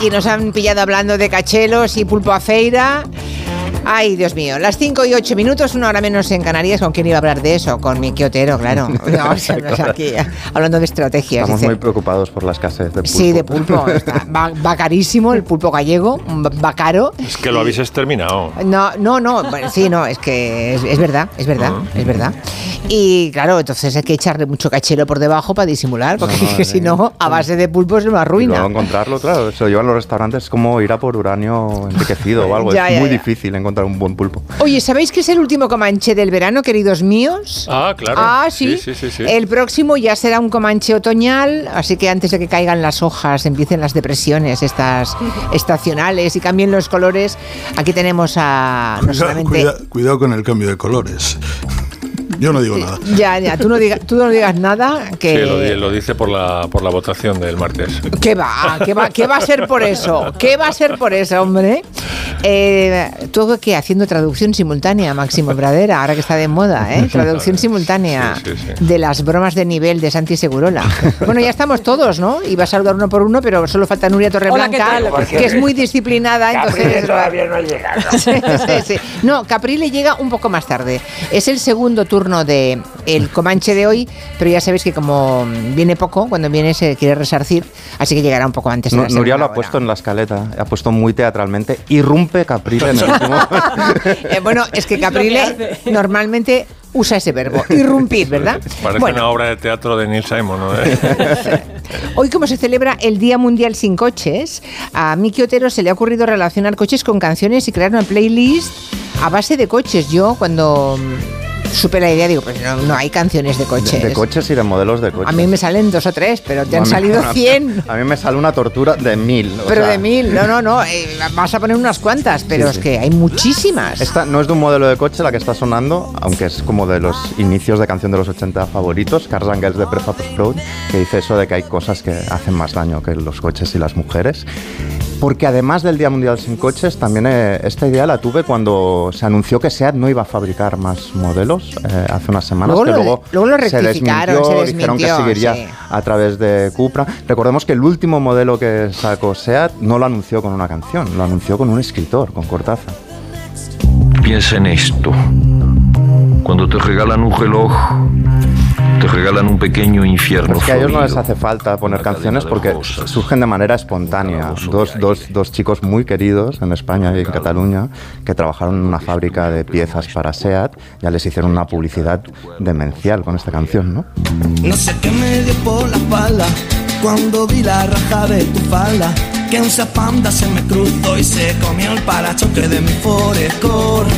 aquí nos han pillado hablando de cachelos y pulpo a feira. Ay, Dios mío. Las 5 y 8 minutos, una hora menos en Canarias. ¿Con quién iba a hablar de eso? Con mi quiotero, claro. No, o sea, no es aquí, hablando de estrategias. Estamos dice. muy preocupados por la escasez de pulpo. Sí, de pulpo. Está- va, va carísimo el pulpo gallego, va caro. Es que lo habéis exterminado. No, no, no, bueno, sí, no, es que es, es verdad, es verdad, Ah. es verdad. Y claro, entonces hay que echarle mucho cachelo por debajo para disimular, porque No, si no, a base de pulpo se lo Y arruina. luego encontrarlo, claro, se lo llevan los restaurantes es como ir a por uranio enriquecido o algo. Ya, es ya, muy ya. difícil encontrar un buen pulpo. Oye, ¿sabéis que es el último Comanche del verano, queridos míos? Ah, claro. Ah, sí. Sí, sí, sí, sí. El próximo ya será un Comanche otoñal, así que antes de que caigan las hojas, empiecen las depresiones estas estacionales y cambien los colores, aquí tenemos a no Cuida- solamente cuida- cuidado con el cambio de colores. Yo no digo nada. Ya, ya, tú no digas, tú no digas nada que Sí, lo, lo dice por la, por la votación del martes. ¿Qué va? ¿Qué va? ¿Qué va a ser por eso? ¿Qué va a ser por eso, hombre? Eh, ¿Tú qué? Haciendo traducción simultánea, Máximo Bradera, ahora que está de moda, ¿eh? Traducción simultánea Sí, sí, sí. de las bromas de nivel de Santi Segurola. Bueno, ya estamos todos, ¿no? Iba a saludar uno por uno, pero solo falta Nuria Torreblanca, Hola, que es muy disciplinada. entonces todavía no ha llegado. Sí, sí, sí. No, Caprile llega un poco más tarde. Es el segundo turno de el Comanche de hoy, pero ya sabéis que como viene poco, cuando viene se quiere resarcir, así que llegará un poco antes. de la Nuria lo ha puesto hora. en la escaleta, ha puesto muy teatralmente. Irrumpe Caprile en el último. Eh, bueno, es que Caprile normalmente usa ese verbo, irrumpir, ¿verdad? Parece Bueno, una obra de teatro de Neil Simon, ¿no? Hoy como se celebra el Día Mundial sin Coches, a Miki Otero se le ha ocurrido relacionar coches con canciones y crear una playlist a base de coches. Yo cuando supe la idea digo, pues no, no hay canciones de coches. De, de coches y de modelos de coches. A mí me salen dos o tres, pero te han salido cien. A mí me sale una tortura de mil. o Pero sea, de mil, no, no, no, eh, vas a poner unas cuantas, pero Sí, es sí. que hay muchísimas. Esta no es de un modelo de coche la que está sonando, aunque es como de los inicios de canción de los 80 favoritos, Cars and Girls de Prefab Explode, que dice eso de que hay cosas que hacen más daño que los coches y las mujeres. Porque además del Día Mundial sin Coches, también eh, esta idea la tuve cuando se anunció que SEAT no iba a fabricar más modelos eh, hace unas semanas, Luego que lo- luego, luego lo se desmintió, se dijeron que desmintió, seguiría sí. a través de Cupra. Recordemos que el último modelo que sacó SEAT no lo anunció con una canción, lo anunció con un escritor, con Cortázar. Piensa en esto. Cuando te regalan un reloj, te regalan un pequeño infierno. Es que a ellos no les hace falta poner canciones porque rosas. surgen de manera espontánea. Dos, dos, dos chicos muy queridos en España y en Cataluña que trabajaron en una fábrica de piezas para SEAT. Ya les hicieron una publicidad demencial con esta canción, ¿no? No sé qué me dio por la espalda cuando vi la raja de tu falda. Que un panda se me cruzó y se comió el parachoque de mi Forescore.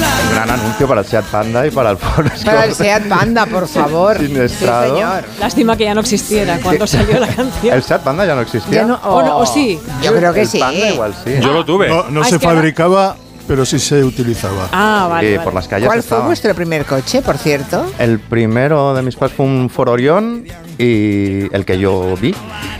La Gran anuncio para el SEAT Panda y para el Forest Para el. Seat Panda, por favor. Sí, señor. Lástima que ya no existiera cuando salió la canción. El SEAT Panda ya no existía. Ya no- O no, o sí. Yo creo que el sí. Panda igual sí. Yo lo tuve. No, no Ah, se fabricaba, pero sí se utilizaba. Ah, vale. Sí, vale. por las calles ¿Cuál fue vuestro primer coche, por cierto? El primero de mis padres fue un Ford Orion y el que yo vi.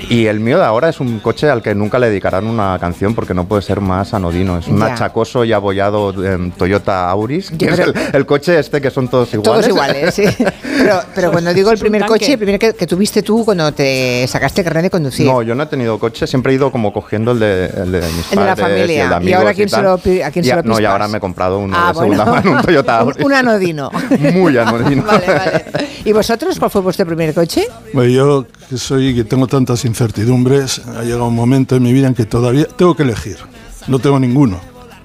Y el mío de ahora es un coche al que nunca le dedicarán una canción porque no puede ser más anodino. Es un Ya. achacoso y abollado em, Toyota Auris, que es el, el coche este que son todos iguales. Todos iguales, sí. Pero, pero cuando digo el un primer coche, el primer que, que tuviste tú cuando te sacaste carnet de conducir. No, yo no he tenido coche, siempre he ido como cogiendo el de, el de mis El de la familia. y el de ¿Y amigos ahora quién se tal. lo pi- a quién se Ya- lo No, y ahora me he comprado uno Ah, de segunda bueno. mano, un Toyota Un- Auris. un anodino. Muy anodino. vale, vale. ¿Y vosotros cuál fue vuestro primer coche? Bueno, yo que soy que tengo tantas incertidumbres, ha llegado un momento en mi vida en que todavía tengo que elegir. No tengo ninguno.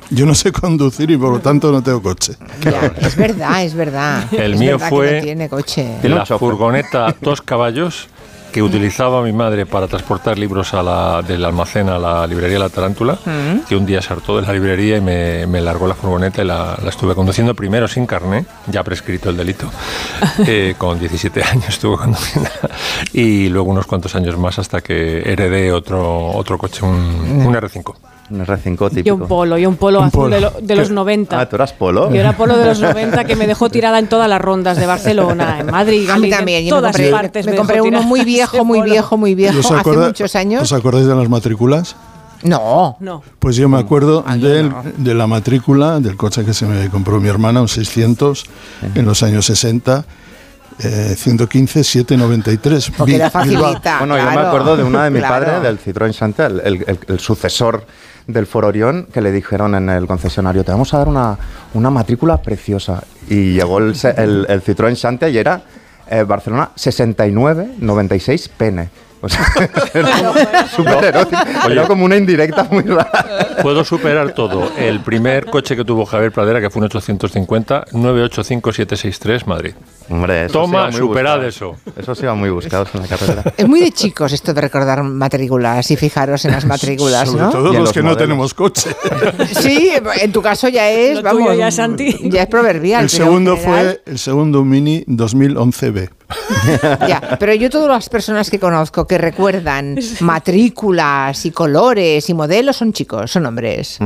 Yo no sé conducir y por lo tanto no tengo coche. Ya, es verdad, es verdad. El Es mío verdad que fue- no tiene coche. La furgoneta dos caballos que utilizaba mi madre para transportar libros a la, del almacén a la librería La Tarántula, que un día se hartó de la librería y me, me largó la furgoneta y la, la estuve conduciendo primero sin carné, ya prescrito el delito, eh, con 17 años estuve conduciendo, y luego unos cuantos años más hasta que heredé otro, otro coche, un, un R5. Un R5 típico. Y un polo, y un polo Un azul polo. de, lo- de los ¿Qué? 90. Ah, ¿tú eras polo? Yo era polo de los 90 que me dejó tirada en todas las rondas de Barcelona, en Madrid, A mí Galicia, también. en Yo me todas compré, partes. me compré uno muy viejo, muy viejo, muy ¿Y viejo, os hace acorda- muchos años. ¿Os acordáis de las matrículas? No. No. Pues yo me acuerdo Ah, yo del- no. de la matrícula del coche que se me compró mi hermana, un 600, en los años 60. eh, 115 793. Porque era facilita. Bueno, yo me acuerdo de una de mi claro. padre, del Citroën Chantel, el, el- el sucesor del Ford Orión, que le dijeron en el concesionario, te vamos a dar una, una matrícula preciosa. Y llegó el, el, el Citroën Chantel y era eh, Barcelona 69 96 pene. O sea, era súper erótico. Era como una indirecta muy rara. Puedo superar todo. El primer coche que tuvo Javier Pradera, que fue un 850, 985763, Madrid. Hombre, eso Toma, superad buscado. eso. Eso sí iba muy buscados en la carrera. Es muy de chicos esto de recordar matrículas y fijaros en las matrículas, Sobre ¿no? todo Y en los, los que no tenemos coche. Sí, en tu caso ya es, Lo tuyo vamos, ya es ya es proverbial. el segundo fue el segundo Mini 2011B. Ya, pero yo todas las personas que conozco que recuerdan matrículas y colores y modelos son chicos, son hombres.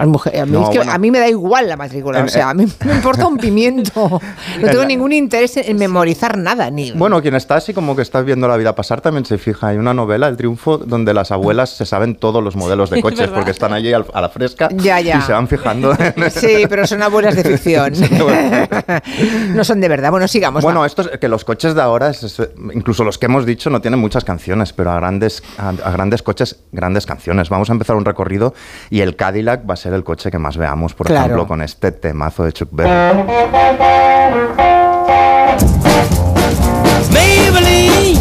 Las mujeres, a, mí No, es que bueno. a mí me da igual la matrícula, En- o sea, a mí me importa un pimiento. No tengo ningún interés en memorizar nada. Ni, Bueno, quien está así como que está viendo la vida pasar también se fija. Hay una novela, El Triunfo, donde las abuelas se saben todos los modelos de coches verdad. porque están allí al- a la fresca Ya, ya. y se van fijando. en- Sí, pero son abuelas de ficción. no son de verdad. Bueno, sigamos. Bueno, va. esto es que los coches de ahora, incluso los que hemos dicho, no tienen muchas canciones, pero a grandes, a, a grandes coches, grandes canciones. Vamos a empezar un recorrido y el Cadillac va a ser el coche que más veamos, por Claro. ejemplo, con este temazo de Chuck Berry. Maybelline,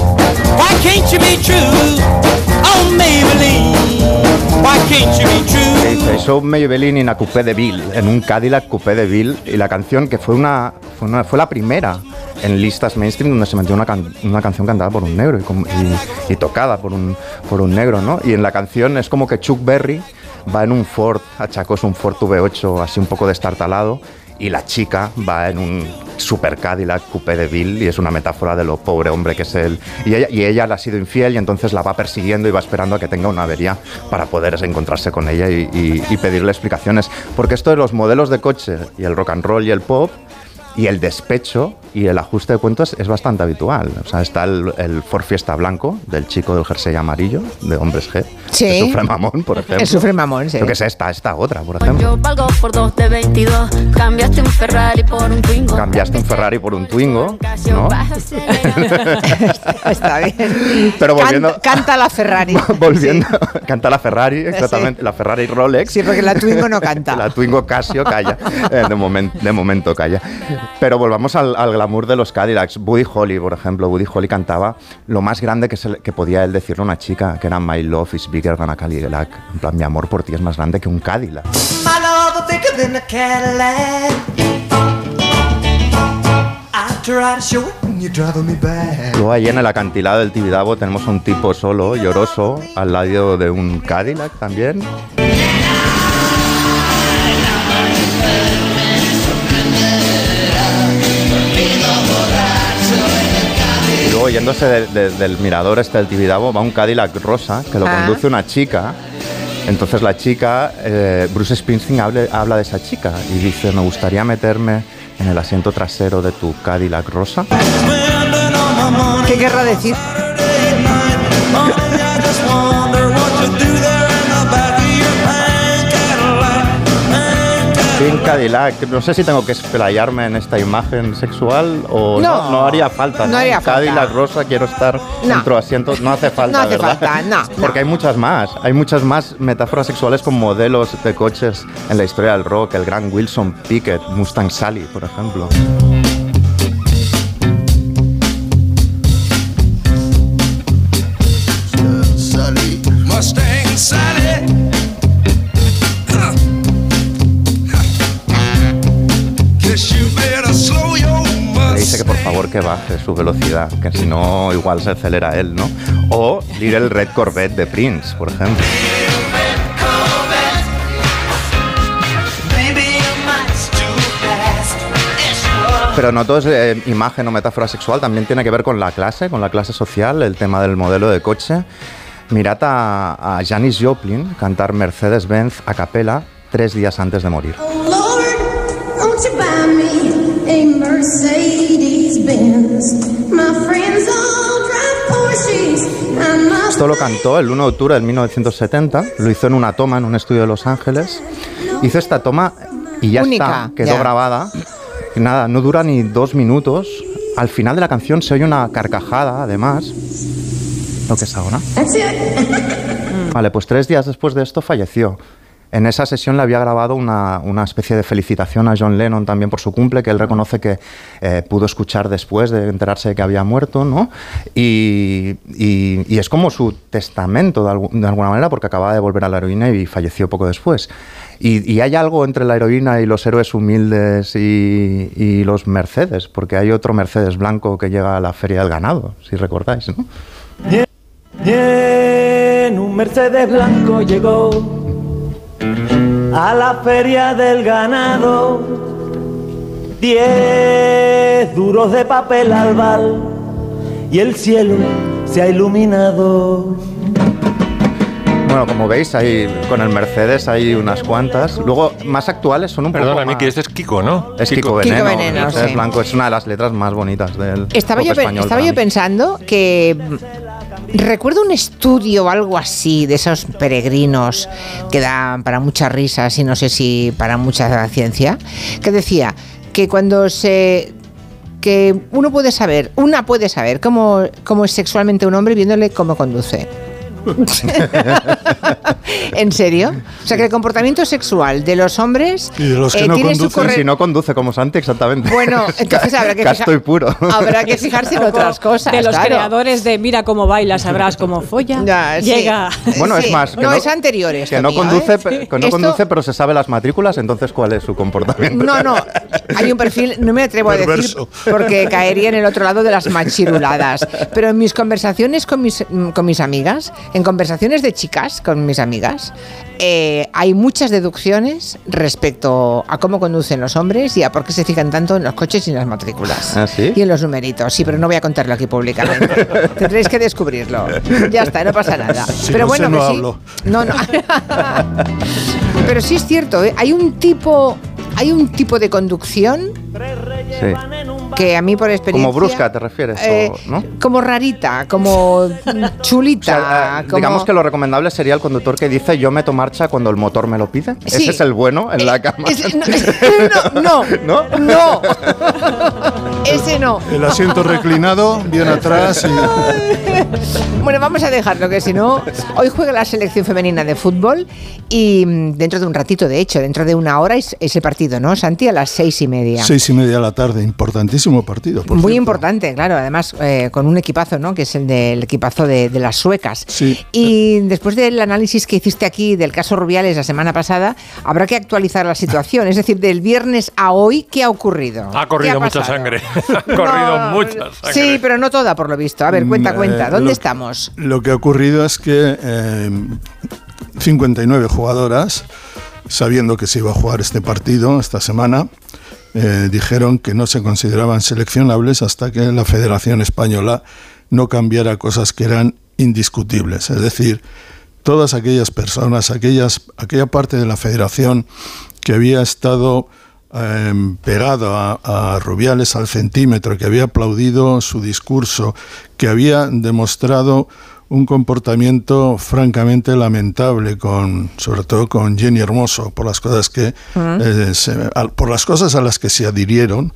why can't you be true? Oh, Maybelline, why can't you be true? Maybelline in a Coupé de Bill, en un Cadillac Coupé de Bill, y la canción que fue una, fue, una- fue la primera en listas mainstream donde se metió una, can- una canción cantada por un negro y, y- y tocada por un, por un negro, ¿no? Y en la canción es como que Chuck Berry va en un Ford achacoso, un Ford V8 así un poco destartalado, y la chica va en un super Cadillac Coupé de Bill y es una metáfora de lo pobre hombre que es él. Y ella, y ella le ha sido infiel y entonces la va persiguiendo y va esperando a que tenga una avería para poder encontrarse con ella y, y- y pedirle explicaciones. Porque esto de los modelos de coche y el rock and roll y el pop y el despecho y el ajuste de cuentos es bastante habitual. O sea, está el, el Ford Fiesta blanco del chico del jersey amarillo de Hombres G. Sí. Que sufre mamón, por ejemplo. El sufre mamón, sí. Lo que es esta, esta otra, por ejemplo. Yo valgo por dos de 22. Cambiaste un Ferrari por un Twingo. Cambiaste un Ferrari por un Twingo, ¿no? Está bien. Pero volviendo- Canta, canta la Ferrari. Volviendo, canta la Ferrari, exactamente, la Ferrari Rolex. Sí, porque la Twingo no canta. La Twingo Casio calla, Eh, de, momen- de momento calla. Pero volvamos al, al glamour de los Cadillacs. Buddy Holly, por ejemplo, Buddy Holly cantaba lo más grande que, se que podía él decirle a una chica, que era My love is bigger than a Cadillac. En plan, mi amor por ti es más grande que un Cadillac. My love is bigger than a Cadillac. I try to show it. Luego ahí en el acantilado del Tibidabo tenemos a un tipo solo, lloroso, al lado de un Cadillac también. Luego yéndose de- de- del mirador este del Tibidabo va un Cadillac rosa que lo Ah. conduce una chica. Entonces la chica, eh, Bruce Springsteen hable- habla de esa chica y dice, me gustaría meterme en el asiento trasero de tu Cadillac rosa. ¿Qué querrá decir? Cadillac. No sé si tengo que explayarme en esta imagen sexual o no. No. No, haría falta. No haría falta. Cadillac rosa, quiero estar No. dentro de asientos. No hace falta, No hace ¿verdad? falta, no, no. Porque hay muchas más. Hay muchas más metáforas sexuales con modelos de coches en la historia del rock. El gran Wilson Pickett, Mustang Sally, por ejemplo. Mustang Sally. Que por favor que baje su velocidad, que si no igual se acelera él, ¿no? O Little Red Corvette de Prince, por ejemplo. Pero no todo es eh, imagen o metáfora sexual, también tiene que ver con la clase, con la clase social, el tema del modelo de coche. Mirad a, a Janis Joplin cantar Mercedes-Benz a capela tres días antes de morir. Oh Lord, Esto lo cantó el 1 de octubre de 1970, lo hizo en una toma en un estudio de Los Ángeles. Hizo esta toma y ya Única, está, quedó ya. grabada. Y nada, no dura ni dos minutos. al final de la canción se oye una carcajada, además. Lo que es ahora. Vale, pues tres días después de esto falleció. En esa sesión le había grabado una, una especie de felicitación a John Lennon también por su cumple, que él reconoce que eh, pudo escuchar después de enterarse de que había muerto, ¿no? Y, y- es como su testamento de, algu- de alguna manera, porque acababa de volver a la heroína y falleció poco después. Y, y hay algo entre la heroína y los héroes humildes y, los Mercedes, porque hay otro Mercedes blanco que llega a la Feria del Ganado, si recordáis, ¿no? Y en un Mercedes blanco llegó a la feria del ganado. Diez duros de papel albal y el cielo se ha iluminado. Bueno, como veis, hay, con el Mercedes hay unas cuantas. Luego, más actuales son un Perdona, poco. Miki, este es Kiko, ¿no? Es Kiko, Kiko Veneno. Veneno, Mercedes sí. Blanco es una de las letras más bonitas del Estaba, pop yo, español estaba para yo mí. pensando que recuerdo un estudio o algo así de esos peregrinos que dan para muchas risas y no sé si para mucha ciencia, que decía que cuando se que uno puede saber, una puede saber cómo, cómo es sexualmente un hombre viéndole cómo conduce. ¿En serio? O sea que el comportamiento sexual de los hombres Y de los que eh, no conducen, corre- Si no conduce como Santi, exactamente. Bueno, entonces habrá que y puro. Habrá que fijarse en otras cosas. de los claro. creadores de Mira cómo baila, sabrás cómo folla. Ya, sí. Llega. Bueno, Sí. es más, que no, no, es anterior esto que no mío, conduce, ¿eh? que no Esto- conduce, pero se sabe las matrículas, entonces ¿cuál es su comportamiento? No, no, hay un perfil, no me atrevo a decir porque caería en el otro lado de las machiruladas. Pero en mis conversaciones con mis, mm, con mis amigas, en conversaciones de chicas con mis amigas, eh, hay muchas deducciones respecto a cómo conducen los hombres y a por qué se fijan tanto en los coches y en las matrículas. ¿Ah, sí? Y en los numeritos. Sí, pero no voy a contarlo aquí públicamente. Tendréis que descubrirlo. Ya está, no pasa nada. Si pero no sé, bueno, no que sí. hablo. No, no. Pero sí es cierto, ¿eh? hay un tipo, hay un tipo de conducción Sí. Que a mí por experiencia. Como brusca, ¿te refieres? eh, o- ¿no? Como rarita, como O chulita. sea, eh, como- Digamos que lo recomendable sería el conductor que dice yo meto marcha cuando el motor me lo pide. Sí. Ese es el bueno en la cama. Es- no, no, ¿No? no. Ese no. El asiento reclinado, bien atrás y Bueno, vamos a dejarlo, que si no, hoy juega la selección femenina de fútbol y mm, dentro de un ratito, de hecho, dentro de una hora es ese partido, ¿no, Santi? A las seis y media. seis y media de la tarde. Importantísimo partido. por Muy cierto. importante, claro, además eh, con un equipazo, ¿no? Que es el del equipazo de, de las suecas. Sí. Y después del análisis que hiciste aquí del caso Rubiales la semana pasada, habrá que actualizar la situación. Es decir, del viernes a hoy, ¿qué ha ocurrido? Ha ¿Qué corrido mucha sangre. ha corrido No, mucha sangre. Sí, pero no toda, por lo visto. A ver, cuenta, Mm, cuenta. eh, ¿Dónde lo- estamos? Lo que ha ocurrido es que eh, 59 jugadoras, sabiendo que se iba a jugar este partido esta semana, eh, dijeron que no se consideraban seleccionables hasta que la Federación Española no cambiara cosas que eran indiscutibles. Es decir, todas aquellas personas, aquellas, aquella parte de la Federación que había estado eh, pegado a, a Rubiales al centímetro, que había aplaudido su discurso, que había demostrado un comportamiento francamente lamentable con sobre todo con Jenny Hermoso por las cosas que eh, se- al- por las cosas a las que se adhirieron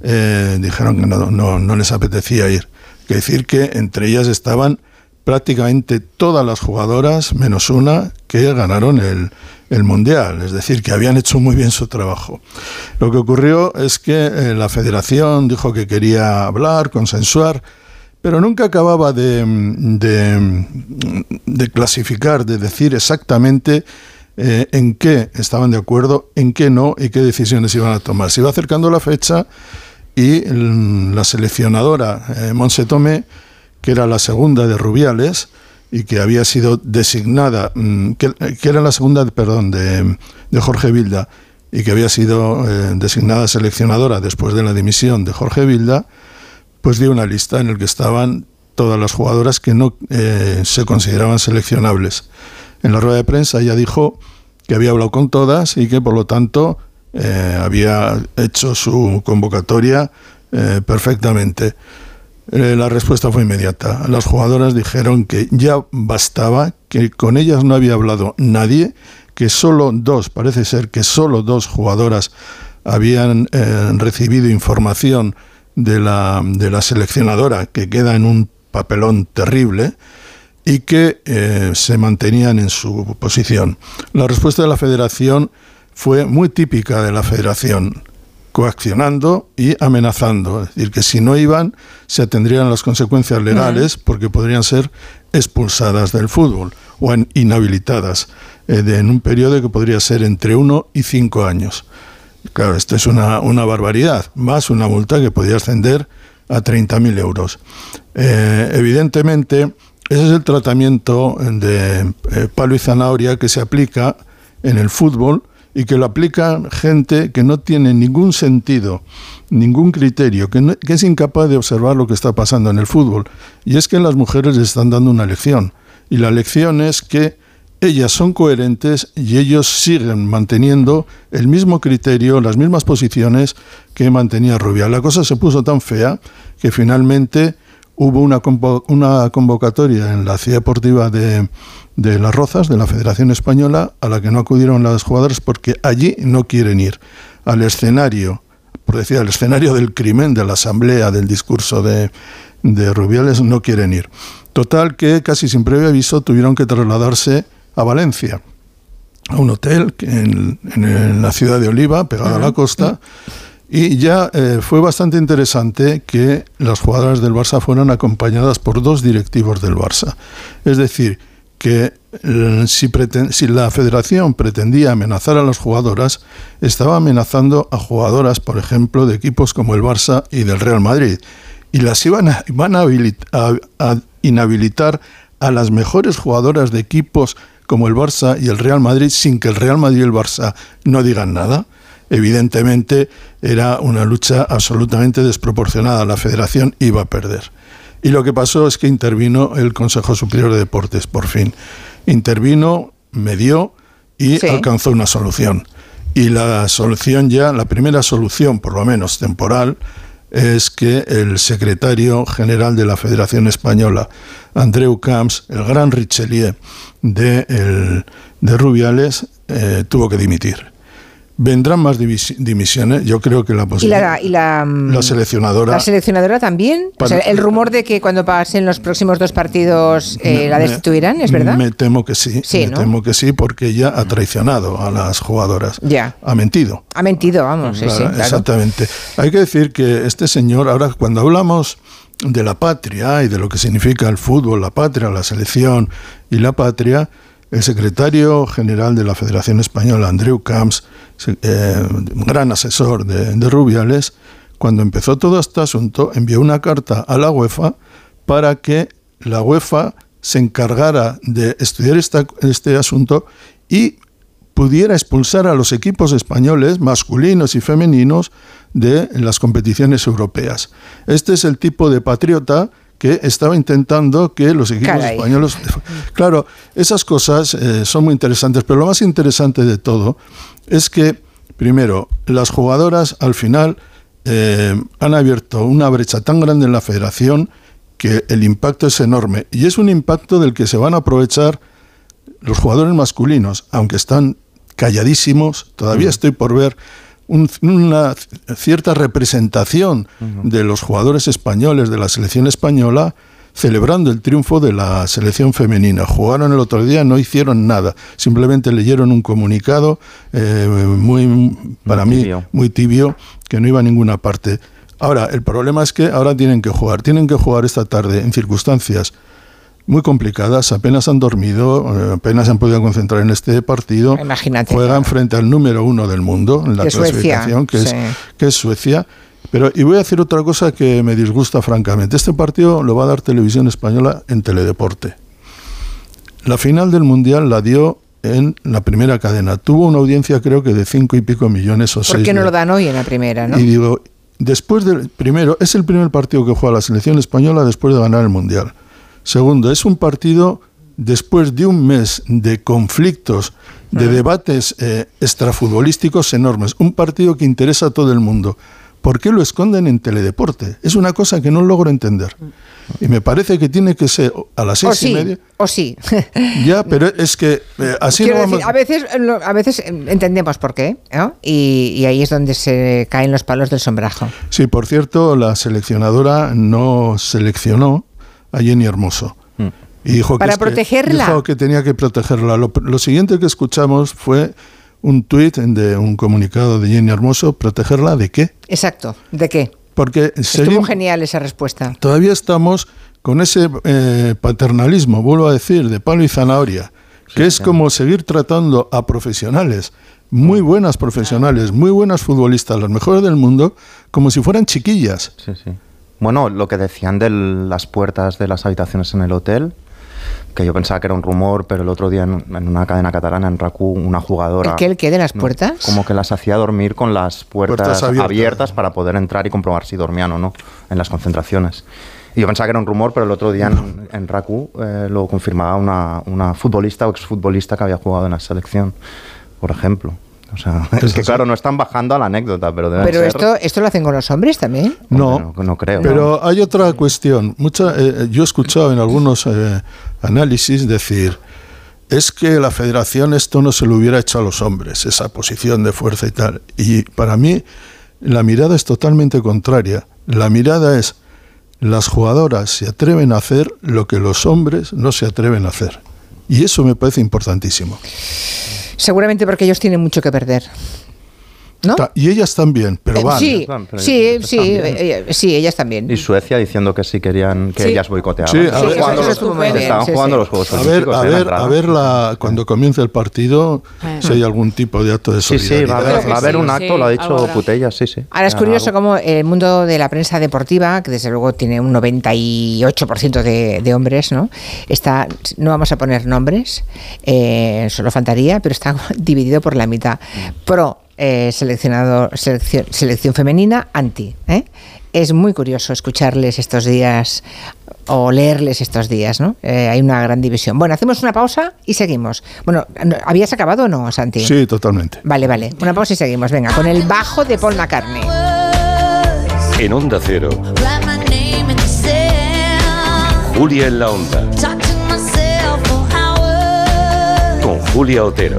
eh, dijeron que no, no, no les apetecía ir. Que decir que entre ellas estaban prácticamente todas las jugadoras menos una que ganaron el, el mundial es decir que habían hecho muy bien su trabajo lo que ocurrió es que eh, la federación dijo que quería hablar consensuar pero nunca acababa de, de- de clasificar, de decir exactamente eh, en qué estaban de acuerdo, en qué no y qué decisiones iban a tomar. Se iba acercando la fecha y mm, la seleccionadora eh, Monse que era la segunda de Rubiales y que había sido designada, mm, que, era la segunda, perdón, de, de Jorge Vilda y que había sido eh, designada seleccionadora después de la dimisión de Jorge Vilda, pues dio una lista en la que estaban todas las jugadoras que no eh, se consideraban seleccionables. En la rueda de prensa ella dijo que había hablado con todas y que por lo tanto eh, había hecho su convocatoria perfectamente. Eh, la respuesta fue inmediata. Las jugadoras dijeron que ya bastaba, que con ellas no había hablado nadie, que solo dos, parece ser que solo dos jugadoras habían eh, recibido información de la, de la seleccionadora, que queda en un papelón terrible y que eh, se mantenían en su posición. La respuesta de la federación fue muy típica de la federación, coaccionando y amenazando. Es decir, que si no iban, se atendrían las consecuencias legales porque podrían ser expulsadas del fútbol o en- inhabilitadas eh, de- en un periodo que podría ser entre uno y cinco años. Claro, esto es una, una barbaridad, más una multa que podría ascender a 30.000 euros. Eh, evidentemente, ese es el tratamiento de eh, palo y zanahoria que se aplica en el fútbol y que lo aplica gente que no tiene ningún sentido, ningún criterio, que, no- que es incapaz de observar lo que está pasando en el fútbol. Y es que las mujeres les están dando una lección. Y la lección es que ellas son coherentes y ellos siguen manteniendo el mismo criterio, las mismas posiciones que mantenía Rubia. La cosa se puso tan fea que finalmente hubo una, convo- una convocatoria en la ciudad deportiva de, de Las Rozas, de la Federación Española, a la que no acudieron las jugadoras porque allí no quieren ir. Al escenario, por decir, al escenario del crimen, de la asamblea, del discurso de, de Rubiales, no quieren ir. Total que casi sin previo aviso tuvieron que trasladarse a Valencia, a un hotel en, en- en la ciudad de Oliva, pegado a la costa, y ya eh, fue bastante interesante que las jugadoras del Barça fueran acompañadas por dos directivos del Barça. Es decir, que eh, si, si la federación pretendía amenazar a las jugadoras, estaba amenazando a jugadoras, por ejemplo, de equipos como el Barça y del Real Madrid. Y las iban a, iban a a- a inhabilitar a las mejores jugadoras de equipos como el Barça y el Real Madrid sin que el Real Madrid y el Barça no digan nada. Evidentemente era una lucha absolutamente desproporcionada. La federación iba a perder. Y lo que pasó es que intervino el Consejo Superior de Deportes, por fin. Intervino, medió y Sí. alcanzó una solución. Y la solución ya, la primera solución, por lo menos temporal, es que el secretario general de la Federación Española, Andreu Camps, el gran Richelieu de, el- de Rubiales, eh, tuvo que dimitir. Vendrán más dimisiones. Yo creo que la Y posibilidad. la, y la, mm, La seleccionadora. la seleccionadora también. O sea, Para- el rumor de que cuando pasen los próximos dos partidos eh, la destituirán, ¿es verdad? Me temo que sí. Sí, me ¿no? temo que sí, porque ella ha traicionado a las jugadoras. Ya. Ha mentido. Ha mentido, vamos. sí, claro. Exactamente. Hay que decir que este señor, ahora cuando hablamos de la patria y de lo que significa el fútbol, la patria, la selección y la patria, el secretario general de la Federación Española, Andreu Camps, eh, gran asesor de, Rubiales, cuando empezó todo este asunto, envió una carta a la UEFA para que la UEFA se encargara de estudiar este asunto y pudiera expulsar a los equipos españoles, masculinos y femeninos, de las competiciones europeas. Este es el tipo de patriota que estaba intentando que los equipos Caray. españoles... Claro, esas cosas eh, son muy interesantes, pero lo más interesante de todo es que, primero, las jugadoras al final eh, han abierto una brecha tan grande en la federación que el impacto es enorme. Y es un impacto del que se van a aprovechar los jugadores masculinos, aunque están calladísimos, todavía estoy por ver un- una cierta representación de los jugadores españoles de la selección española celebrando el triunfo de la selección femenina. Jugaron el otro día, no hicieron nada, simplemente leyeron un comunicado eh, muy, para Muy mí, tibio. muy tibio, que no iba a ninguna parte. Ahora, el problema es que ahora tienen que jugar, tienen que jugar esta tarde en circunstancias muy complicadas, apenas han dormido, eh, apenas se han podido concentrar en este partido. Imagínate. Juegan frente al número uno del mundo en la Suecia, clasificación, que, sí. es, que es Suecia. Pero, y voy a decir otra cosa que me disgusta francamente. Este partido lo va a dar Televisión Española en Teledeporte. La final del Mundial la dio en la primera cadena. Tuvo una audiencia creo que de cinco y pico millones o ¿Por seis. qué no lo dan hoy en la primera, no? y digo, después del primero, es el primer partido que juega la selección española después de ganar el Mundial. Segundo, es un partido después de un mes de conflictos, de debates eh, extrafutbolísticos enormes. Un partido que interesa a todo el mundo. ¿por qué lo esconden en teledeporte? Es una cosa que no logro entender. Y me parece que tiene que ser a las O seis y media. o sí. Ya, pero es que eh, así Quiero no vamos. decir, a veces, lo- a veces entendemos por qué, ¿no? y, y ahí es donde se caen los palos del sombrajo. Sí, por cierto, la seleccionadora no seleccionó a Jenny Hermoso. Y dijo Para que protegerla. dijo que tenía que protegerla. Lo, lo siguiente que escuchamos fue un tuit de un comunicado de Jenny Hermoso. ¿Protegerla de qué? Exacto. ¿De qué? Porque Estuvo genial esa respuesta. todavía estamos con ese eh, paternalismo, vuelvo a decir, de palo y zanahoria, que es como seguir tratando a profesionales, muy buenas profesionales, muy buenas futbolistas, los mejores del mundo, como si fueran chiquillas. Sí, sí. Bueno, lo que decían de las puertas de las habitaciones en el hotel, que yo pensaba que era un rumor, pero el otro día en, en una cadena catalana, en RACU, una jugadora... ¿El qué, el qué de las no, puertas? Como que las hacía dormir con las puertas, Puertas abiertas. abiertas. para poder entrar y comprobar si dormían o no en las concentraciones. Y yo pensaba que era un rumor, pero el otro día en, en RACU eh, lo confirmaba una, una futbolista o exfutbolista que había jugado en la selección, por ejemplo. O sea, es que claro, no están bajando a la anécdota, pero deben Pero ser... esto, esto lo hacen con los hombres también. No, Hombre, no, no creo. Pero hay otra cuestión. Mucha, eh, yo he escuchado en algunos eh, análisis decir, es que la federación esto no se lo hubiera hecho a los hombres, esa posición de fuerza y tal. Y para mí la mirada es totalmente contraria. La mirada es, las jugadoras se atreven a hacer lo que los hombres no se atreven a hacer. Y eso me parece importantísimo. Seguramente porque ellos tienen mucho que perder. Y ellas también, pero Eh, van. sí, sí, sí, eh, eh, sí, ellas también. Y Suecia diciendo que sí querían que Sí. ellas boicoteaban. Sí, a Estaban ver- jugando los- estuvo muy bien, estaban sí, jugando sí. los Juegos A ver, Olímpicos. a ver, a ver la, cuando comience el partido, si hay algún tipo de acto de Sí, solidaridad. sí, va a Creo haber, que va a haber sí, un sí, acto, lo ha dicho. Putella, sí, sí. Ahora es curioso cómo el mundo de la prensa deportiva, que desde luego tiene un 98% de, de hombres, ¿no? Está, no vamos a poner nombres, eh, solo faltaría, pero está dividido por la mitad. Pro eh, seleccionado, selección, selección femenina, anti. ¿eh? Es muy curioso escucharles estos días o leerles estos días, ¿no? Eh, hay una gran división. Bueno, hacemos una pausa y seguimos. Bueno, ¿no- ¿habías acabado o no, Santi? Sí, totalmente. Vale, vale. Una pausa y seguimos. Venga, con el bajo de Paul McCartney. En Onda Cero. Julia en la Onda, con Julia Otero.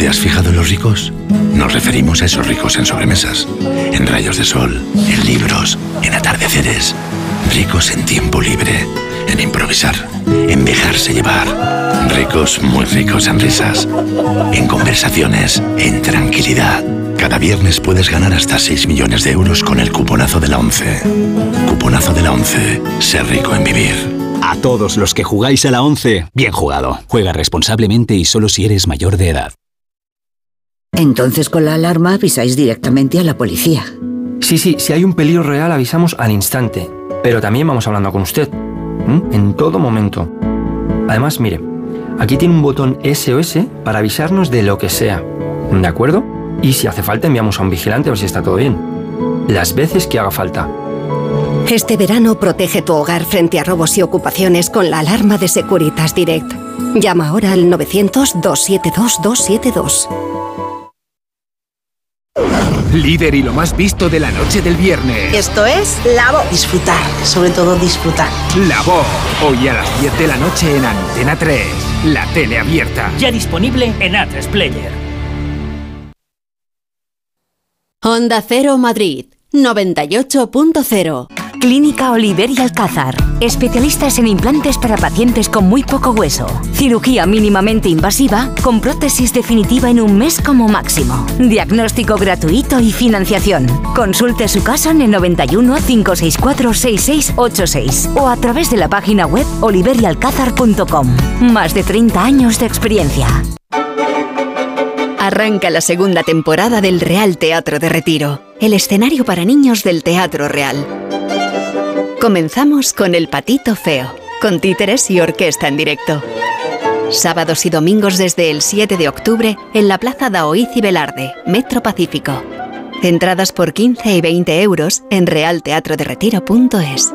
¿Te has fijado en los ricos? Nos referimos a esos ricos en sobremesas, en rayos de sol, en libros, en atardeceres. Ricos en tiempo libre, en improvisar, en dejarse llevar. Ricos, muy ricos en risas, en conversaciones, en tranquilidad. Cada viernes puedes ganar hasta 6 millones de euros con el cuponazo de la 11. Cuponazo de la 11. Ser rico en vivir. A todos los que jugáis a la 11, bien jugado. Juega responsablemente y solo si eres mayor de edad. Entonces con la alarma avisáis directamente a la policía. Sí, sí, si hay un peligro real avisamos al instante. Pero también vamos hablando con usted. ¿m? En todo momento. Además, mire, aquí tiene un botón SOS para avisarnos de lo que sea. ¿De acuerdo? Y si hace falta enviamos a un vigilante a ver si está todo bien. Las veces que haga falta. Este verano protege tu hogar frente a robos y ocupaciones con la alarma de Securitas Direct. Llama ahora al 900-272-272. Líder y lo más visto de la noche del viernes. Esto es La Voz. Disfrutar, sobre todo disfrutar. La Voz. Hoy a las 10 de la noche en Antena 3. La tele abierta. Ya disponible en A3 Player. Honda Cero Madrid 98.0 Clínica Oliver y Alcázar. Especialistas en implantes para pacientes con muy poco hueso. Cirugía mínimamente invasiva con prótesis definitiva en un mes como máximo. Diagnóstico gratuito y financiación. Consulte su caso en el 91 564 6686 o a través de la página web oliverialcázar.com. Más de 30 años de experiencia. Arranca la segunda temporada del Real Teatro de Retiro, el escenario para niños del Teatro Real. Comenzamos con El Patito Feo, con títeres y orquesta en directo. Sábados y domingos desde el 7 de octubre en la Plaza Daoiz y Velarde, Metro Pacífico. Entradas por 15 y 20 euros en realteatroderetiro.es.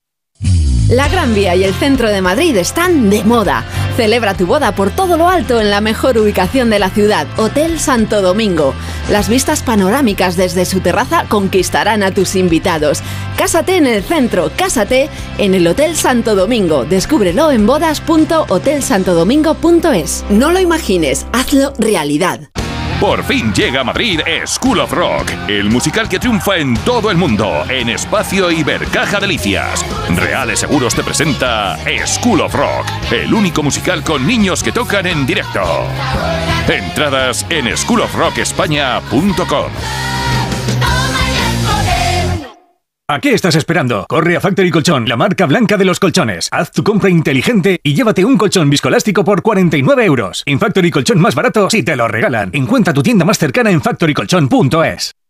La Gran Vía y el centro de Madrid están de moda. Celebra tu boda por todo lo alto en la mejor ubicación de la ciudad, Hotel Santo Domingo. Las vistas panorámicas desde su terraza conquistarán a tus invitados. Cásate en el centro, cásate en el Hotel Santo Domingo. Descúbrelo en bodas.hotelsantodomingo.es. No lo imagines, hazlo realidad. Por fin llega a Madrid School of Rock, el musical que triunfa en todo el mundo, en Espacio Ibercaja Delicias. Reales Seguros te presenta School of Rock, el único musical con niños que tocan en directo. Entradas en schoolofrockespaña.com. ¿A qué estás esperando? Corre a Factory Colchón, la marca blanca de los colchones. Haz tu compra inteligente y llévate un colchón viscoelástico por 49 euros. En Factory Colchón más barato si te lo regalan. Encuentra tu tienda más cercana en factorycolchón.es.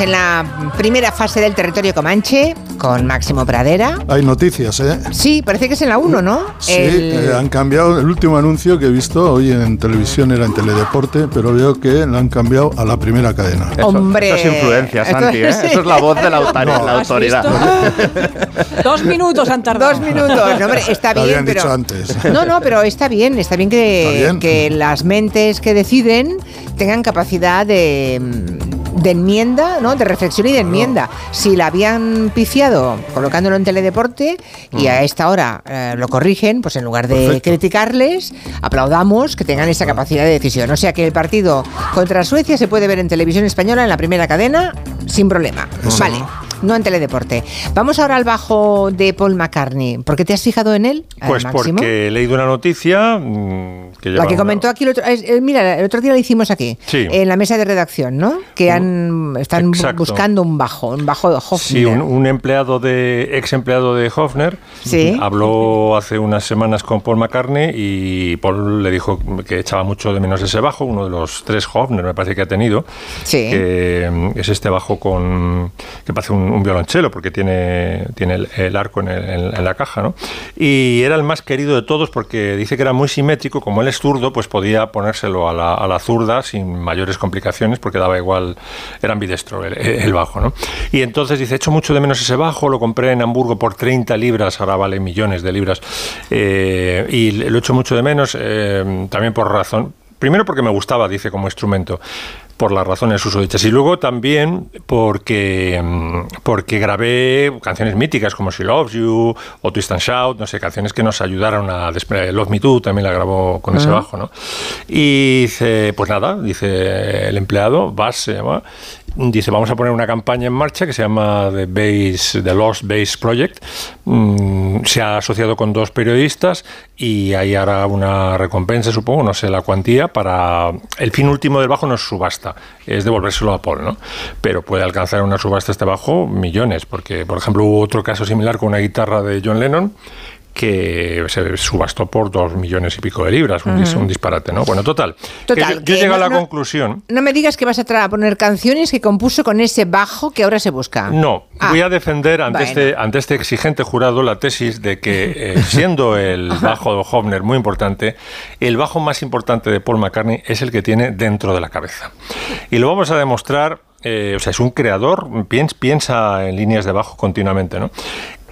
Estamos en la primera fase del territorio Comanche con Máximo Pradera. Hay noticias, ¿eh? Sí, parece que es en la 1, ¿no? Sí, El- eh, han cambiado. El último anuncio que he visto hoy en televisión era en Teledeporte, pero veo que lo han cambiado a la primera cadena. Eso- Hombre. Eso es influencia, Santi, ¿eh? sí. Eso es la voz de la, autor- No. la ¿Has autoridad. Dos minutos han tardado. Dos minutos, no, hombre, está Lo bien, habían pero dicho antes. no, no, pero está bien, está bien que, Está bien. que las mentes que deciden tengan capacidad de, de enmienda, ¿no? De reflexión y de enmienda. Si la habían pifiado colocándolo en teledeporte y a esta hora eh, lo corrigen, pues en lugar de Perfecto. criticarles, aplaudamos que tengan esa capacidad de decisión. O sea que el partido contra Suecia se puede ver en televisión española en la primera cadena sin problema. Vale. No en teledeporte. Vamos ahora al bajo de Paul McCartney. ¿Por qué te has fijado en él? eh, Pues Máximo? porque he leído una noticia mm, que La que una- comentó aquí el otro, eh, mira, el otro día la hicimos aquí, Sí. en la mesa de redacción, ¿no? Que han, están Exacto. buscando un bajo, un bajo de Hofner. Sí, un, un empleado de ex empleado de Hofner Sí. habló hace unas semanas con Paul McCartney y Paul le dijo que echaba mucho de menos ese bajo, uno de los tres Hofner me parece que ha tenido, Sí. que es este bajo con que parece un, un violonchelo porque tiene, tiene el, el arco en, el- en- en la caja, ¿no? Y era el más querido de todos porque dice que era muy simétrico, como él es zurdo, pues podía ponérselo a la, a la zurda sin mayores complicaciones porque daba igual, era ambidestro el, el bajo, ¿no? Y entonces dice, echo mucho de menos ese bajo, lo compré en Hamburgo por 30 libras, ahora vale millones de libras, eh, y lo echo mucho de menos, eh, también por razón, primero porque me gustaba, dice, como instrumento, por las razones susodichas. Y luego también porque, mm, porque grabé canciones míticas como She Loves You o Twist and Shout, no sé, canciones que nos ayudaron a despre- Love Me Too también la grabó con ese bajo, ¿no? Y dice, pues nada, dice el empleado, Bass se llama, dice, vamos a poner una campaña en marcha que se llama The, Base, The Lost Base Project. Mm, se ha asociado con dos periodistas y ahí hará una recompensa, supongo, no sé la cuantía, para... El fin último del bajo no es subasta, es devolvérselo a Paul, ¿no? Pero puede alcanzar una subasta este bajo millones, porque, por ejemplo, hubo otro caso similar con una guitarra de John Lennon que se subastó por dos millones y pico de libras, un, disparate, ¿no? Bueno, total. Total, yo, yo llego a la no- conclusión. No me digas que vas a poner canciones que compuso con ese bajo que ahora se busca. No, Ah, voy a defender ante, bueno. este, ante este exigente jurado la tesis de que, eh, siendo el bajo de Hofner muy importante, el bajo más importante de Paul McCartney es el que tiene dentro de la cabeza. Y lo vamos a demostrar, eh, o sea, es un creador, piens- piensa en líneas de bajo continuamente, ¿no?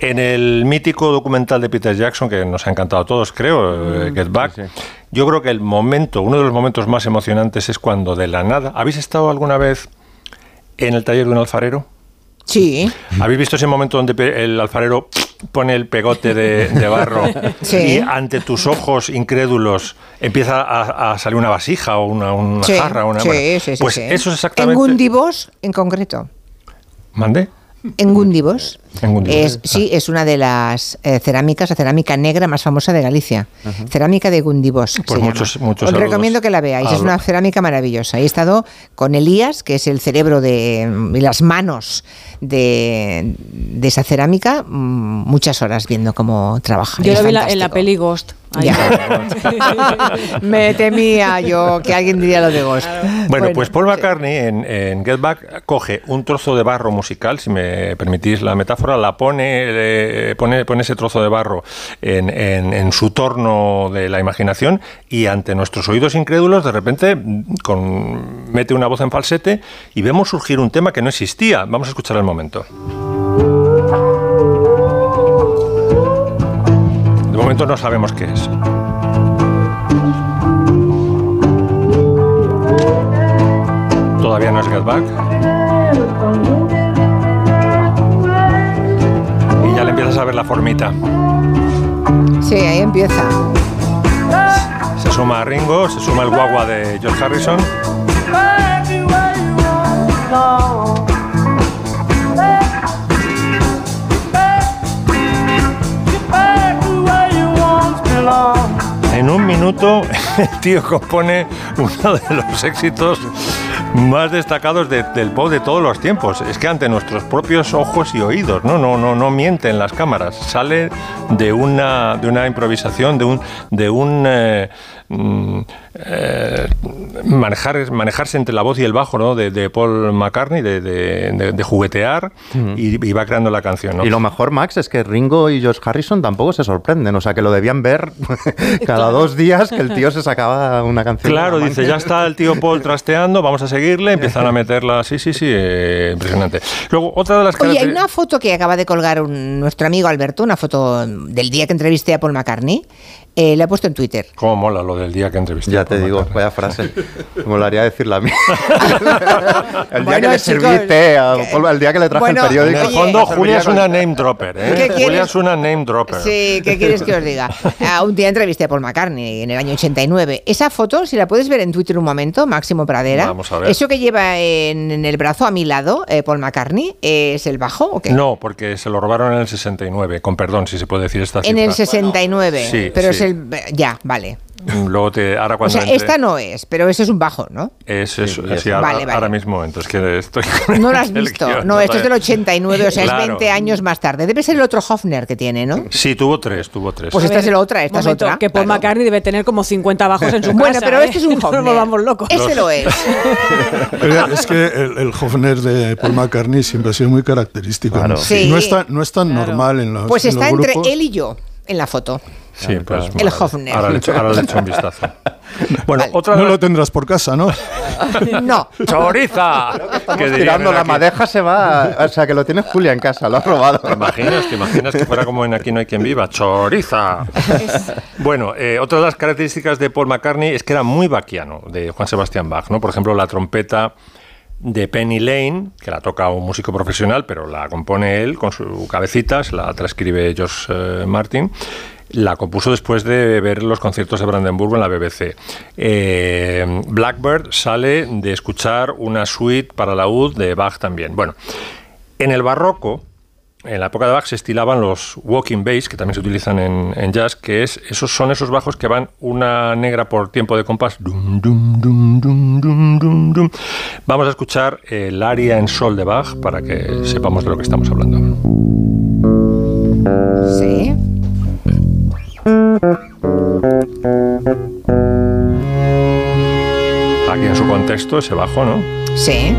En el mítico documental de Peter Jackson, que nos ha encantado a todos, creo, eh, Get Back, yo creo que el momento, uno de los momentos más emocionantes es cuando de la nada... ¿Habéis estado alguna vez en el taller de un alfarero? Sí. ¿Habéis visto ese momento donde el alfarero pone el pegote de, de barro Sí. y ante tus ojos incrédulos empieza a, a salir una vasija o una, una Sí, jarra? Una, sí, bueno, sí, sí, pues sí. eso es En exactamente... Gundibos, en concreto. ¿Mande? En Gundibos. En Gundibos. Es, sí, es una de las eh, cerámicas, la cerámica negra más famosa de Galicia. Cerámica de Gundibos. Pues muchos- muchos Os recomiendo que la veáis. Ah, es una cerámica maravillosa. He estado con Elías, que es el cerebro de y las manos de, de esa cerámica, mm, muchas horas viendo cómo trabaja. Yo Es lo vi la- en la peli Ghost. Me temía yo que alguien diría lo de Ghost. Bueno, pues Paul McCartney en, en Get Back coge un trozo de barro musical, si me permitís la metáfora, la pone, eh, pone, pone ese trozo de barro en, en- en su torno de la imaginación y ante nuestros oídos incrédulos de repente con, mete una voz en falsete y vemos surgir un tema que no existía. Vamos a escuchar el momento. Momento no sabemos qué es. Todavía no es Get Back. Y ya le empiezas a ver la formita. Sí, ahí empieza. Se suma a Ringo, se suma el guagua de George Harrison. En un minuto, el tío compone uno de los éxitos más destacados de- del pop de todos los tiempos. Es que ante nuestros propios ojos y oídos, no, no, no, no mienten las cámaras. Sale de una, de una improvisación, de un, de un eh, mm, eh, manejar, manejarse entre la voz y el bajo, ¿no? De, de Paul McCartney, de, de- de- de juguetear y, y va creando la canción, ¿no? Y lo mejor, Max, es que Ringo y George Harrison tampoco se sorprenden. O sea, que lo debían ver cada dos días que el tío se sacaba una canción. Claro, dice, ya está el tío Paul trasteando, vamos a seguirle, empiezan a meterla, sí, sí, sí, eh, impresionante. Luego, otra de las Oye, hay una foto que acaba de colgar un- nuestro amigo Alberto, una foto del día que entrevisté a Paul McCartney. Eh, la he puesto en Twitter. Cómo mola lo del día que entrevisté. Ya te digo, vaya frase. Me molaría decirla a mí. el día Bueno, que le a Paul, el día que le traje Bueno, el periódico. En el fondo, me Julia es una name dropper, ¿Qué ¿eh? quieres? Julia es una name dropper. Sí, ¿qué quieres que os diga? Ah, un día entrevisté a Paul McCartney en el año 89. Esa foto, si la puedes ver en Twitter un momento, Máximo Pradera. Vamos a ver. Eso que lleva en, en el brazo a mi lado, eh, Paul McCartney, ¿es el bajo o qué? No, porque se lo robaron en el 69, con perdón, si se puede decir esta en cifra. el 69. Sí, pero sí. es el. Ya, vale. Luego te, ahora O cuando sea, entre- esta no es, pero ese es un bajo, ¿no? Es, es- Sí, sí, sí. ahora, Vale, vale. ahora mismo, entonces que estoy con No lo has visto. guion, No, esto es del todavía. 89, o sea, Claro. es 20 años más tarde. Debe ser el otro Hofner que tiene, ¿no? Sí, tuvo tres, tuvo tres. Pues A esta ver, es la otra, esta es otra. Que Paul Claro. McCartney debe tener como 50 bajos en su casa. Bueno, pero ¿eh? este es un No Hofner. nos vamos locos. Este lo es. Pero es que el, el Hofner de Paul McCartney siempre ha sido muy característico. Claro. ¿no? Sí. No, es tan, no es tan normal en los, Pues en está los entre él y yo en la foto. Sí, pues El Hofner. Ahora le echo, ahora le echo un vistazo. Bueno, otra No lo tendrás por casa, ¿no? No. ¡Choriza! Que tirando la aquí. madeja, se va. O sea, que lo tiene Julia en casa, lo ha robado. ¿Te imaginas? ¿Te imaginas que fuera como en Aquí no hay quien viva? ¡Choriza! Bueno, eh, otra de las características de Paul McCartney es que era muy baquiano, de Juan Sebastián Bach, ¿no? Por ejemplo, la trompeta de Penny Lane, que la toca un músico profesional, pero la compone él con su cabecita, se la transcribe George eh, Martin. La compuso después de ver los conciertos de Brandenburgo en la BBC. Eh, Blackbird sale de escuchar una suite para la UD de Bach también. Bueno, en el barroco, en la época de Bach se estilaban los walking bass, que también se utilizan en, jazz, que es, esos son esos bajos que van una negra por tiempo de compás. Vamos a escuchar el aria en sol de Bach para que sepamos de lo que estamos hablando. Sí. Aquí en su contexto, ese bajo, ¿no? Sí.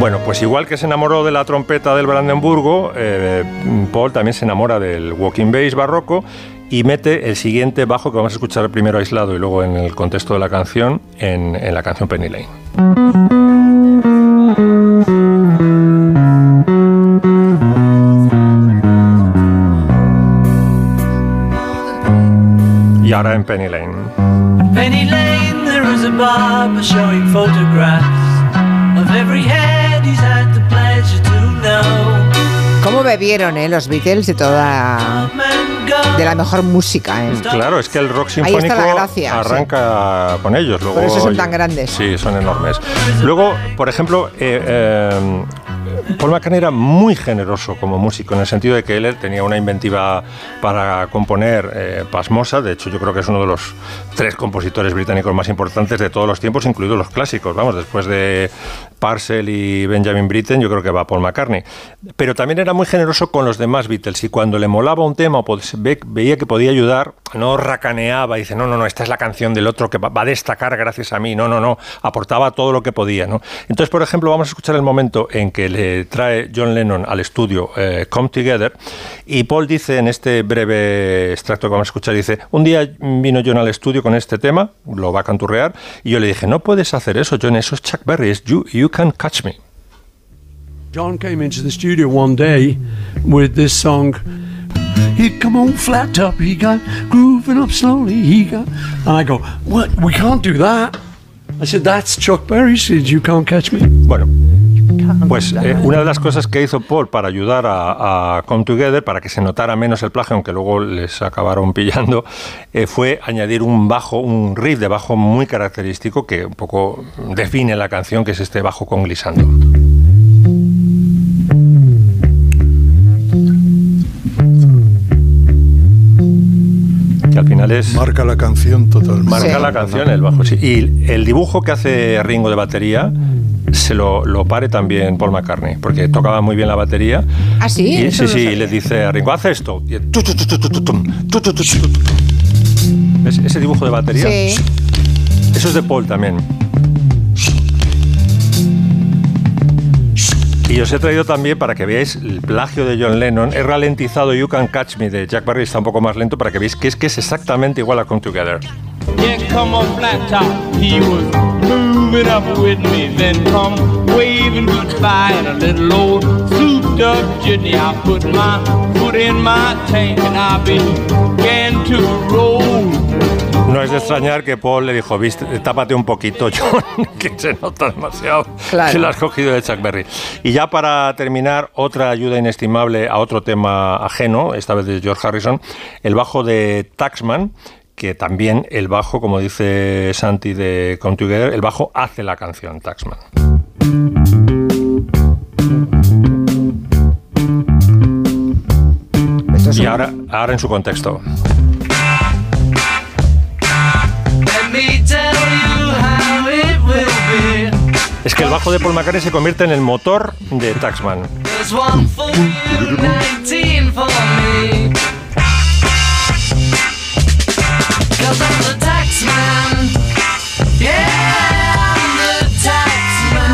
Bueno, pues igual que se enamoró de la trompeta del Brandenburgo, eh, Paul también se enamora del walking bass barroco y mete el siguiente bajo que vamos a escuchar primero aislado y luego en el contexto de la canción, en, en la canción Penny Lane. Ahora en Penny Lane. Penny Lane, there is a barber showing photographs of every head he's had the pleasure to know. ¿Cómo bebieron eh, los Beatles de toda de la mejor música? eh? Claro, es que el rock sinfónico gracia, arranca con ellos. Luego, Por eso son tan grandes. Sí, son enormes. Luego, por ejemplo, eh, eh, Paul McCartney era muy generoso como músico, en el sentido de que él tenía una inventiva para componer eh, pasmosa. De hecho, yo creo que es uno de los tres compositores británicos más importantes de todos los tiempos, incluidos los clásicos. Vamos, después de Parcel y Benjamin Britten, yo creo que va Paul McCartney. Pero también era muy generoso con los demás Beatles y cuando le molaba un tema o pues, ve- veía que podía ayudar, no racaneaba y dice, no, no, no, esta es la canción del otro que va a destacar gracias a mí. No, no, no, aportaba todo lo que podía. Entonces, por ejemplo, vamos a escuchar el momento en que le trae John Lennon al estudio eh, Come Together y Paul dice en este breve extracto que vamos a escuchar, dice, un día vino John al estudio con este tema, lo va a canturrear, y yo le dije, no puedes hacer eso, John, eso es Chuck Berry, es You, you Can Catch Me. John came into the studio one day with this song. He'd come on flat top, he got grooving up slowly, he got. And I go, What? We can't do that. I said, That's Chuck Berry. He said, You can't catch me. Bueno, pues eh, una de las cosas que hizo Paul para ayudar a, a Come Together, para que se notara menos el plagio, aunque luego les acabaron pillando, eh, fue añadir un bajo, un riff de bajo muy característico que un poco define la canción, que es este bajo con glissando. Que al final es... Marca la canción totalmente. Marca la canción el bajo, sí. Y el dibujo que hace Ringo de batería se lo, lo pare también Paul McCartney, porque tocaba muy bien la batería. ¿Ah, sí? Y, Eso sí, y le dice a Ringo, haz esto. Y. ¿Ves ese dibujo de batería? Sí. Eso es de Paul también. Y os he traído también para que veáis el plagio de John Lennon. He ralentizado You Can Catch Me de Jack Barry, está un poco más lento para que veáis que es que es exactamente igual a Come Together. Yeah, come on flat top. He was moving up with me. Then come waving goodbye in a little old souped up jitney. I put my foot in my tank and I began to roll. No es de extrañar que Paul le dijo, viste, tápate un poquito, John, que se nota demasiado Claro. que lo has cogido de Chuck Berry. Y ya para terminar, otra ayuda inestimable a otro tema ajeno, esta vez de George Harrison, el bajo de Taxman, que también el bajo, como dice Santi de Come Together, el bajo hace la canción Taxman. Y ahora, ahora en su contexto. Es que el bajo de Paul McCartney se convierte en el motor de Taxman.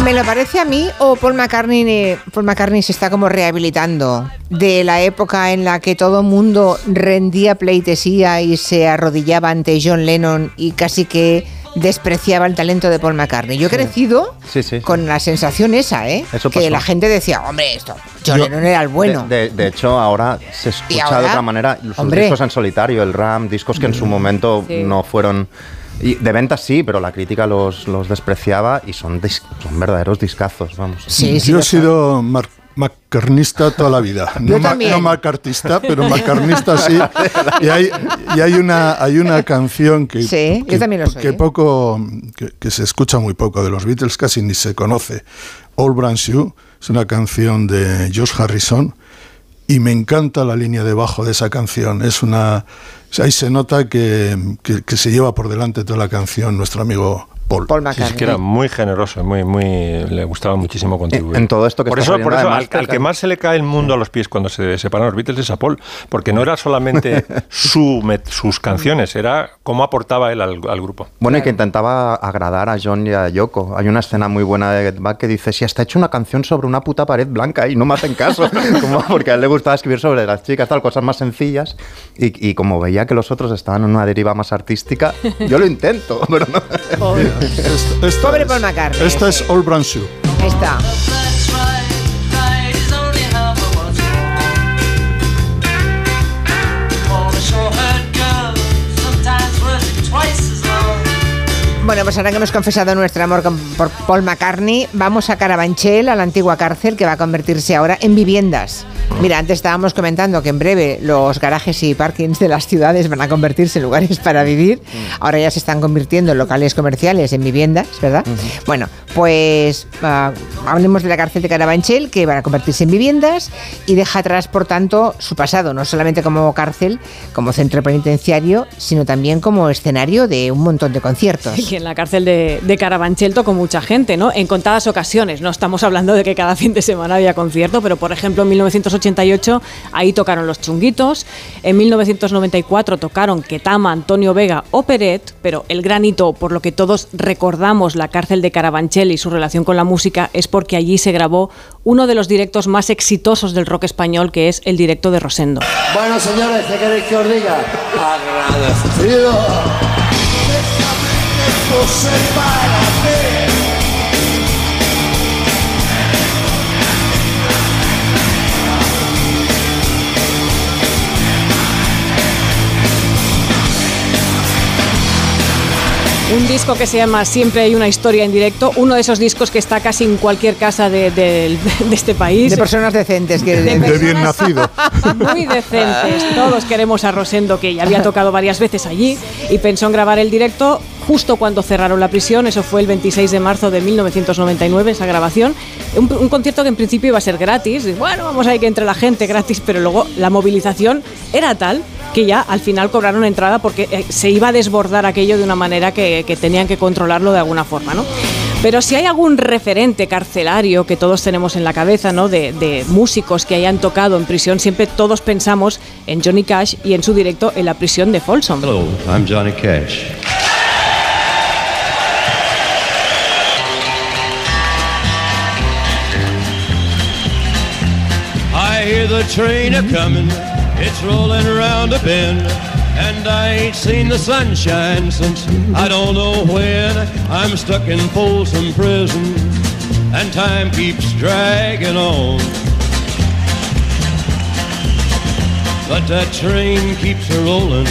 ¿Me lo parece a mí o Paul McCartney, Paul McCartney se está como rehabilitando de la época en la que todo mundo rendía pleitesía y se arrodillaba ante John Lennon y casi que despreciaba el talento de Paul McCartney? Yo he crecido Sí, sí. con la sensación esa, ¿eh? Eso que la gente decía, hombre, esto, John Yo- Lennon era el bueno. De, de- de hecho, ahora se ¿Y escucha ahora? de otra manera sus Hombre. discos en solitario, el RAM, discos que en su momento Sí. no fueron... y de ventas sí, pero la crítica los, los despreciaba y son, dis- son verdaderos discazos, vamos. Yo he sido mar- macarnista toda la vida. No, ma- también. no macartista, pero macarnista sí. Y hay, y hay una hay una canción que, Sí, que- ¿eh? poco que, que se escucha muy poco de los Beatles, casi ni se conoce. All Brand New es una canción de George Harrison y me encanta la línea de bajo de esa canción. Es una ahí se nota que- que se lleva por delante toda la canción nuestro amigo Paul. Paul Sí, es que era muy generoso, muy, muy, le gustaba muchísimo contribuir. En todo esto que por estás eso, por eso además, al, al que más se le cae el mundo a los pies cuando se separan los Beatles es a Paul, porque no era solamente su, sus canciones, era cómo aportaba él al, al grupo. Bueno, y que intentaba agradar a John y a Yoko. Hay una escena muy buena de Get Back que dice, si hasta he hecho una canción sobre una puta pared blanca y no me hacen caso. Como porque a él le gustaba escribir sobre las chicas, tal, cosas más sencillas. Y, y como veía que los otros estaban en una deriva más artística, yo lo intento, pero no. Esta- esta Pobre es- Paul McCartney. Esta es All Brand New. Ahí Bueno, pues ahora que hemos confesado nuestro amor con- por Paul McCartney, vamos a Carabanchel, a la antigua cárcel que va a convertirse ahora en viviendas. Mira, antes estábamos comentando que en breve los garajes y parkings de las ciudades van a convertirse en lugares para vivir. Ahora ya se están convirtiendo en locales comerciales, en viviendas, ¿verdad? Bueno, pues ah, hablemos de la cárcel de Carabanchel, que van a convertirse en viviendas y deja atrás, por tanto, su pasado, no solamente como cárcel, como centro penitenciario, sino también como escenario de un montón de conciertos. En la cárcel de, de Carabanchel tocó mucha gente, ¿no? En contadas ocasiones. No estamos hablando de que cada fin de semana había concierto, pero por ejemplo en 1988 ahí tocaron Los Chunguitos. En 1994 tocaron Ketama, Antonio Vega o Peret, pero el gran hito por lo que todos recordamos la cárcel de Carabanchel y su relación con la música es porque allí se grabó uno de los directos más exitosos del rock español, que es el directo de Rosendo. Bueno, señores, ¿qué queréis que os diga? Agradecido observar a ver. Un disco que se llama Siempre hay una historia en directo, uno de esos discos que está casi en cualquier casa de, de- de este país. De personas decentes. Que, De De bien nacido. Muy decentes. Todos queremos a Rosendo, que ya había tocado varias veces allí, y pensó en grabar el directo justo cuando cerraron la prisión. Eso fue el 26 de marzo de 1999, esa grabación. Un, un concierto que en principio iba a ser gratis. Bueno, vamos a ir que entre la gente gratis, pero luego la movilización era tal que ya al final cobraron entrada porque eh, se iba a desbordar aquello de una manera que, que tenían que controlarlo de alguna forma, ¿no? Pero si hay algún referente carcelario que todos tenemos en la cabeza, ¿no? De, de músicos que hayan tocado en prisión, siempre todos pensamos en Johnny Cash y en su directo en la prisión de Folsom. Hello, I'm Johnny Cash. I hear the train a coming, it's rolling around a bend, and I ain't seen the sunshine since I don't know when. I'm stuck in Folsom Prison, and time keeps dragging on. But that train keeps a rolling.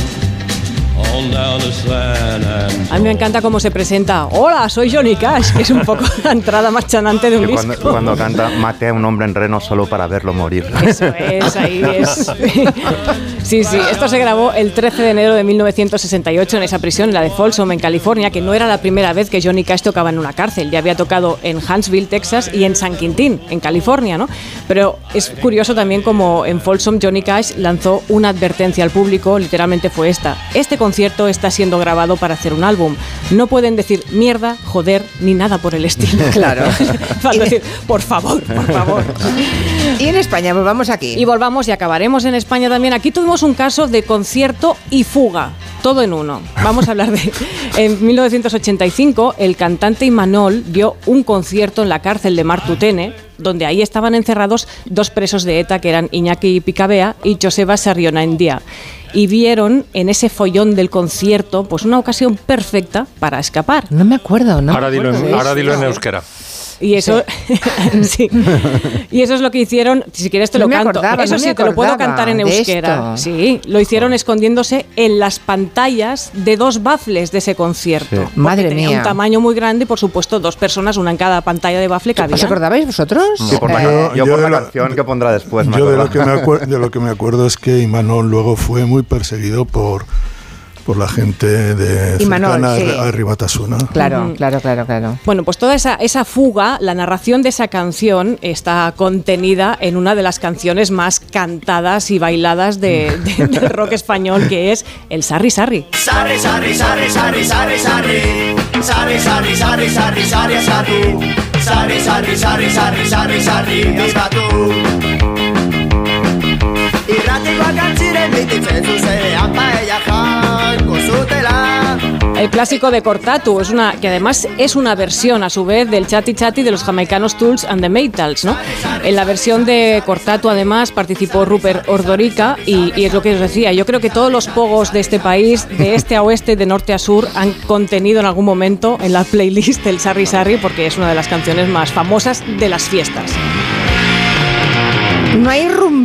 A mí me encanta cómo se presenta. Hola, soy Johnny Cash, que es un poco la entrada más chanante de un Que cuando, disco. cuando canta, maté a un hombre en reno solo para verlo morir. Eso es, ahí es. Sí, sí, esto se grabó el 13 de enero de 1968 en esa prisión, en la de Folsom, en California, que no era la primera vez que Johnny Cash tocaba en una cárcel. Ya había tocado en Huntsville, Texas y en San Quintín, en California, ¿no? Pero es curioso también como en Folsom Johnny Cash lanzó una advertencia al público, literalmente fue esta. Este concierto está siendo grabado para hacer un álbum. No pueden decir mierda, joder, ni nada por el estilo. Claro. Falta decir, por favor, por favor. Y en España, volvamos aquí. Y volvamos y acabaremos en España también. Aquí tuvimos un caso de concierto y fuga, todo en uno. Vamos a hablar de... En 1985, el cantante Imanol dio un concierto en la cárcel de Martutene, donde ahí estaban encerrados dos presos de ETA, que eran Iñaki Picabea y Joseba Sarriona Endía. Y vieron en ese follón del concierto pues una ocasión perfecta para escapar. No me acuerdo, ¿no? ahora dilo, en, ahora dilo en euskera. Y eso, sí. y eso es lo que hicieron. Si quieres te No lo me canto. acordaba, eso no sí, te lo puedo cantar en de euskera. esto. Sí, lo hicieron escondiéndose en las pantallas de dos baffles de ese concierto. Sí. Madre tenía mía. un tamaño muy grande y por supuesto dos personas, una en cada pantalla de baffle cabían. ¿Os acordabais vosotros? Sí, por la, Yo- yo por de la la- canción que pondrá después. me Yo de lo, que me de lo que me acuerdo es que Imanol luego fue muy perseguido por, por la gente de cercana sí. a Ribatasuna. Claro, Ujú. claro, claro, claro. Bueno, pues toda esa, esa fuga, la narración de esa canción está contenida en una de las canciones más cantadas y bailadas de- de- del rock español, que es el Sarri Sarri. Sarri, sarri, sarri, sarri, sarri, sarri. Sarri, sarri, sarri, sarri, sarri, sarri. Sarri, sarri, sarri, sarri, sarri, sarri, eskatu. Irratikoak antziren bititzen zuzenean paella El clásico de Cortatu, es una, que además es una versión a su vez del Chati Chati de los jamaicanos Tools and the Maytals, ¿no? En la versión de Cortatu además participó Rupert Ordorica y, y es lo que os decía, yo creo que todos los pogos de este país, de este a oeste, de norte a sur, han contenido en algún momento en la playlist el Sarri Sarri porque es una de las canciones más famosas de las fiestas. No ha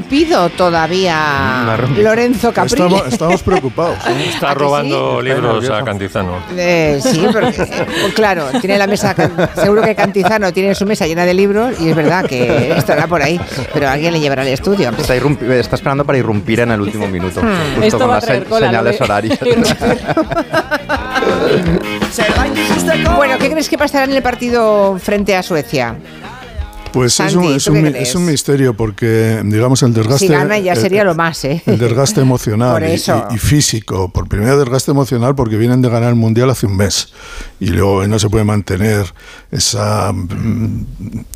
irrumpido todavía Lorenzo Caprile. Estamos, estamos preocupados. ¿eh? Está robando libros a Cantizano. Eh, sí, porque, eh, pues claro, tiene la mesa, seguro que Cantizano tiene su mesa llena de libros y es verdad que estará por ahí, pero alguien le llevará al estudio. Está, está esperando para irrumpir en el último minuto. Hmm. Justo Esto con las se- cola, señales horarias. Bueno, ¿qué crees que pasará en el partido frente a Suecia? Pues es, un, es, ¿tú un, es misterio porque, digamos, el desgaste. Si gana ya el- sería lo más, ¿eh? El desgaste emocional Por y- eso. Y, y físico. Por primera desgaste emocional porque vienen de ganar el mundial hace un mes y luego no se puede mantener esa mm,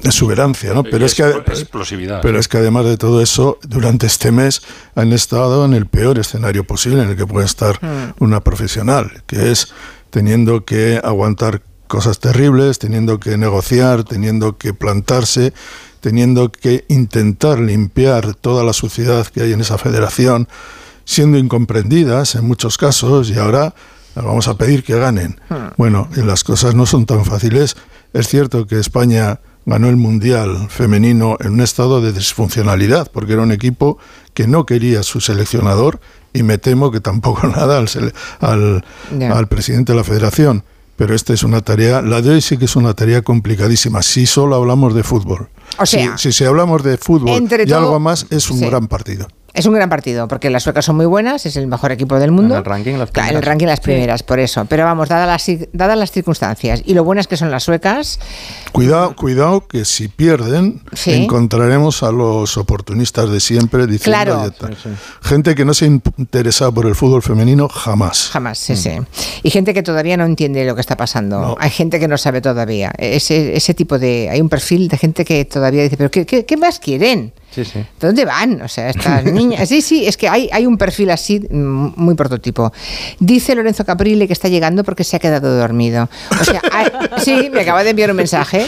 exuberancia, ¿no? Pero es que explo- explosividad. pero es que además de todo eso, durante este mes han estado en el peor escenario posible en el que puede estar Hmm. una profesional, que es teniendo que aguantar cosas terribles, teniendo que negociar, teniendo que plantarse, teniendo que intentar limpiar toda la suciedad que hay en esa federación, siendo incomprendidas en muchos casos y ahora vamos a pedir que ganen. Bueno, y las cosas no son tan fáciles. Es cierto que España ganó el Mundial femenino en un estado de disfuncionalidad, porque era un equipo que no quería su seleccionador y me temo que tampoco nada al, al presidente de la federación. Pero esta es una tarea, la de hoy sí que es una tarea complicadísima, si solo hablamos de fútbol. O sea, si, si, si hablamos de fútbol y todo- algo más, es un sí. gran partido. Es un gran partido, porque las suecas son muy buenas, es el mejor equipo del mundo. En el ranking, las Claro, en el primeras. ranking las primeras, por eso. Pero vamos, dadas las, dadas las circunstancias y lo buenas que son las suecas, Cuidado, cuidado que si pierden Sí. encontraremos a los oportunistas de siempre diciendo Claro. está. gente que no se ha interesado por el fútbol femenino jamás. jamás, sí, sí. Y gente que todavía no entiende lo que está pasando. Hay gente que no sabe todavía. Ese, ese tipo de... Hay un perfil de gente que todavía dice, pero ¿qué, qué, qué más quieren? Sí, sí. ¿De dónde van? O sea, estas niñas. Sí, sí, es que hay, hay un perfil así mm, muy prototipo. Dice Lorenzo Caprile que está llegando porque se ha quedado dormido. O sea, hay- sí, me acaba de enviar un mensaje.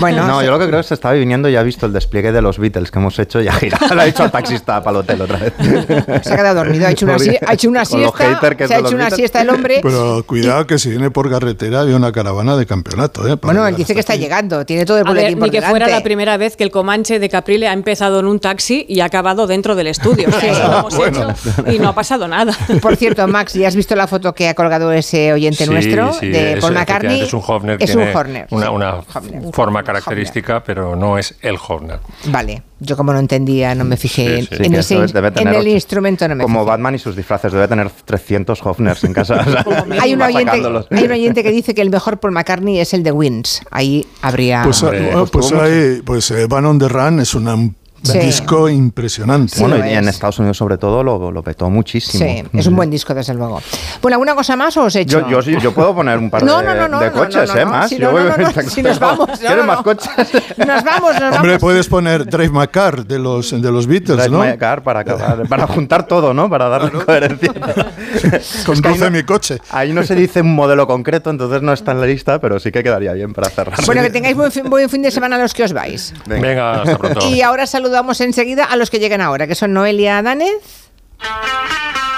Bueno, no, se- yo lo que creo es que se estaba viniendo y ha visto el despliegue de los Beatles que hemos hecho y ha girado. Le ha dicho al taxista para el hotel otra vez. se ha quedado dormido, ha hecho una, sie- ha hecho una lo siesta. hater que es Se ha hecho una Beatles. siesta el hombre. Pero cuidado que si viene por carretera había una caravana de campeonato. ¿eh? Bueno, él dice que está aquí. llegando, tiene todo el A ver, boletín ni que fuera delante. la primera vez que el Comanche de Caprile ha empezado en un taxi y ha acabado dentro del estudio. Sea, eso lo hemos Bueno. hecho y no ha pasado nada. Por cierto, Max, ¿ya has visto la foto que ha colgado ese oyente Sí, nuestro sí, de es- Paul McCartney? Es un Horner. Es tiene un Horner. Una, sí. una Horner. forma característica, pero no es el Horner. Vale, yo como no entendía, no me fijé Sí, sí, en, ese, en el ocho- instrumento, no me Como fijé. Batman y sus disfraces, debe tener 300 Hofners en casa. o sea, Hay un, oyente, hay un oyente que dice que el mejor Paul McCartney es el de Wins. Ahí habría... Pues, ah, pues ahí, pues eh, Van on the Run es una- un Sí. disco impresionante. Sí, bueno, y en es. Estados Unidos sobre todo lo, lo petó muchísimo. Sí, es un buen disco, desde luego. Bueno, ¿alguna cosa más o os he hecho? Yo, yo, yo puedo poner un par No, de, no, no, no, de coches, no, no, ¿eh? no. Más. Sí, Yo no, voy- no, no, si nos vamos, ¿Quieres no, más no. coches? Nos vamos, nos Hombre, vamos. puedes poner Drive My Car de los, de los Beatles, Drive ¿no? My Car para, acabar, para juntar todo, ¿no? Para darle coherencia. Conduce mi coche. Ahí no se dice un modelo concreto, entonces no está en la lista, pero sí que quedaría bien para cerrar. Bueno, que tengáis buen fin, buen fin de semana los que os vais. Venga, hasta pronto. Y ahora saludamos enseguida a los que llegan ahora, que son Noelia Danez,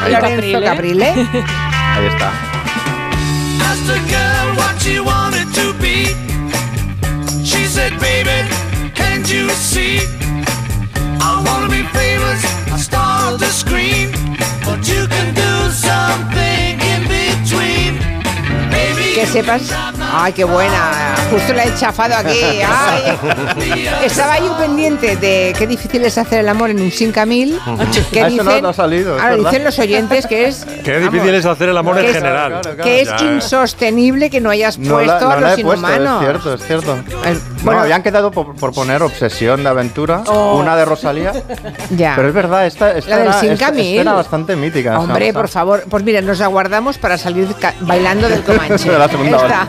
Ahí, Lorenzo Caprile. ahí está. I wanna be famous, I start to scream, but you can do something Que sepas. Ay, qué buena. Justo la he chafado aquí. Ay. Estaba yo pendiente de qué difícil es hacer el amor en un 5000. Que Ah, eso no- no ha salido, Ahora dicen los oyentes que es. Qué difícil es hacer el amor en es- general. Que es Ya. insostenible que no hayas No puesto la, a no la los he puesto, inhumanos. es cierto, es cierto. Bueno. habían quedado por, por poner Obsesión de Aventura, Oh. una de Rosalía. Ya. Pero es verdad, esta, esta, La era, esta- 5000. esta era bastante mítica. Hombre, por favor. Pues mira, nos aguardamos para salir bailando del Comanche. De la segunda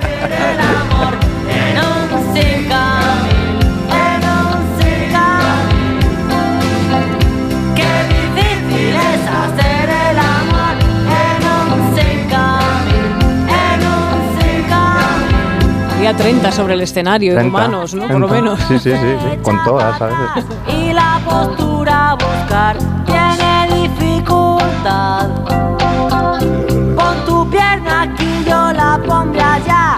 Había 30 sobre el escenario, 30, humanos, ¿no? Por lo 30. menos. Sí, sí, sí, sí, con todas a veces. Y la postura a buscar tiene dificultad. Pon tu pierna aquí, yo la pondré allá.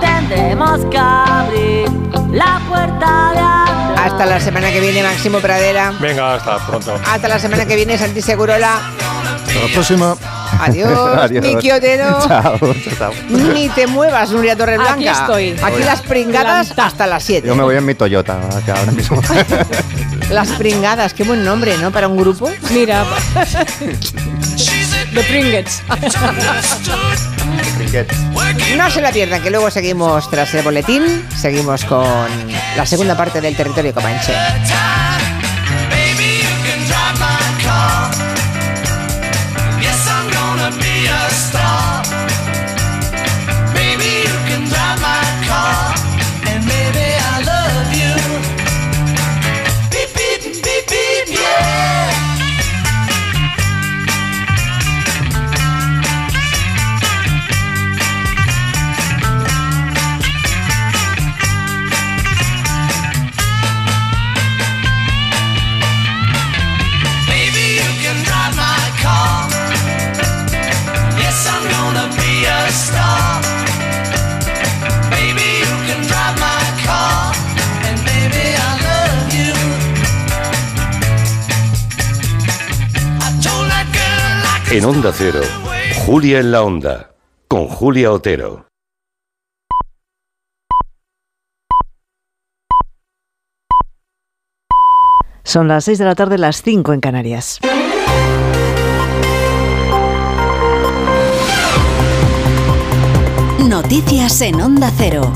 Tendremos que abrir la puerta de atrás. Hasta la semana que viene, Máximo Pradera. Venga, hasta pronto. Hasta la semana que viene, Santi Segurola. Hasta la próxima. Adiós, Adiós. Miki Otero. Chao, chao. Ni te muevas, Nuria Torreblanca. Aquí estoy. Aquí las pringadas hasta las 7. Yo me voy en mi Toyota, que ahora mismo. Las pringadas, qué buen nombre, ¿no? Para un grupo. Mira. The Pringets. No se la pierdan, que luego seguimos tras el boletín. Seguimos con la segunda parte del territorio comanche. En Onda Cero, Julia en la Onda, con Julia Otero. Son las 6 de la tarde, las 5 en Canarias. Noticias en Onda Cero.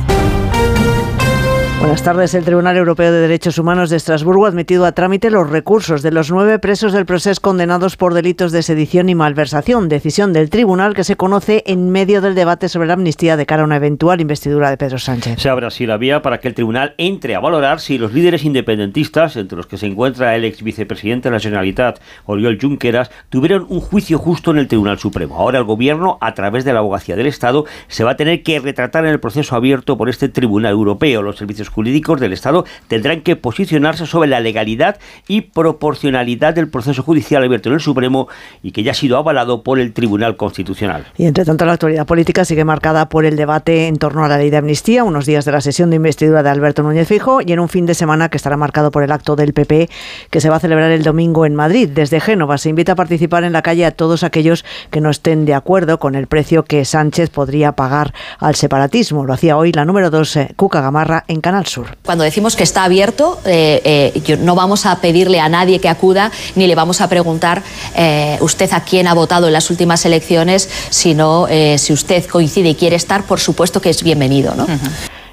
Buenas tardes. El Tribunal Europeo de Derechos Humanos de Estrasburgo ha admitido a trámite los recursos de los nueve presos del proceso condenados por delitos de sedición y malversación. Decisión del tribunal que se conoce en medio del debate sobre la amnistía de cara a una eventual investidura de Pedro Sánchez. Se abre así la vía para que el tribunal entre a valorar si los líderes independentistas, entre los que se encuentra el ex vicepresidente de la Generalitat, Oriol Junqueras, tuvieron un juicio justo en el Tribunal Supremo. Ahora el gobierno, a través de la abogacía del Estado, se va a tener que retratar en el proceso abierto por este Tribunal Europeo. Los servicios jurídicos del Estado tendrán que posicionarse sobre la legalidad y proporcionalidad del proceso judicial abierto en el Supremo y que ya ha sido avalado por el Tribunal Constitucional. Y entre tanto, la actualidad política sigue marcada por el debate en torno a la ley de amnistía, unos días de la sesión de investidura de Alberto Núñez Fijo y en un fin de semana que estará marcado por el acto del PP que se va a celebrar el domingo en Madrid. Desde Génova se invita a participar en la calle a todos aquellos que no estén de acuerdo con el precio que Sánchez podría pagar al separatismo. Lo hacía hoy la número 2, Cuca Gamarra, en Canal Sur. Cuando decimos que está abierto, eh, eh, no vamos a pedirle a nadie que acuda ni le vamos a preguntar eh, usted a quién ha votado en las últimas elecciones, sino eh, si usted coincide y quiere estar, por supuesto que es bienvenido. ¿no?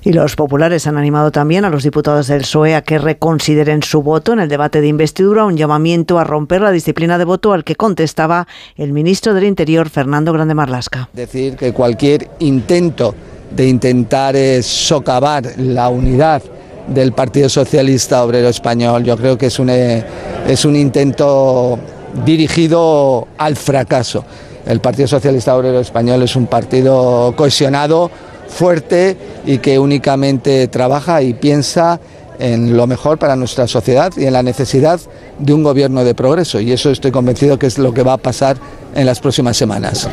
Y los populares han animado también a los diputados del PSOE a que reconsideren su voto en el debate de investidura, un llamamiento a romper la disciplina de voto al que contestaba el ministro del Interior, Fernando Grande Marlasca. Decir que cualquier intento de intentar eh, socavar la unidad del Partido Socialista Obrero Español, yo creo que es un, eh, es un intento dirigido al fracaso. El Partido Socialista Obrero Español es un partido cohesionado, fuerte y que únicamente trabaja y piensa en lo mejor para nuestra sociedad y en la necesidad de un gobierno de progreso. Y eso estoy convencido que es lo que va a pasar en las próximas semanas.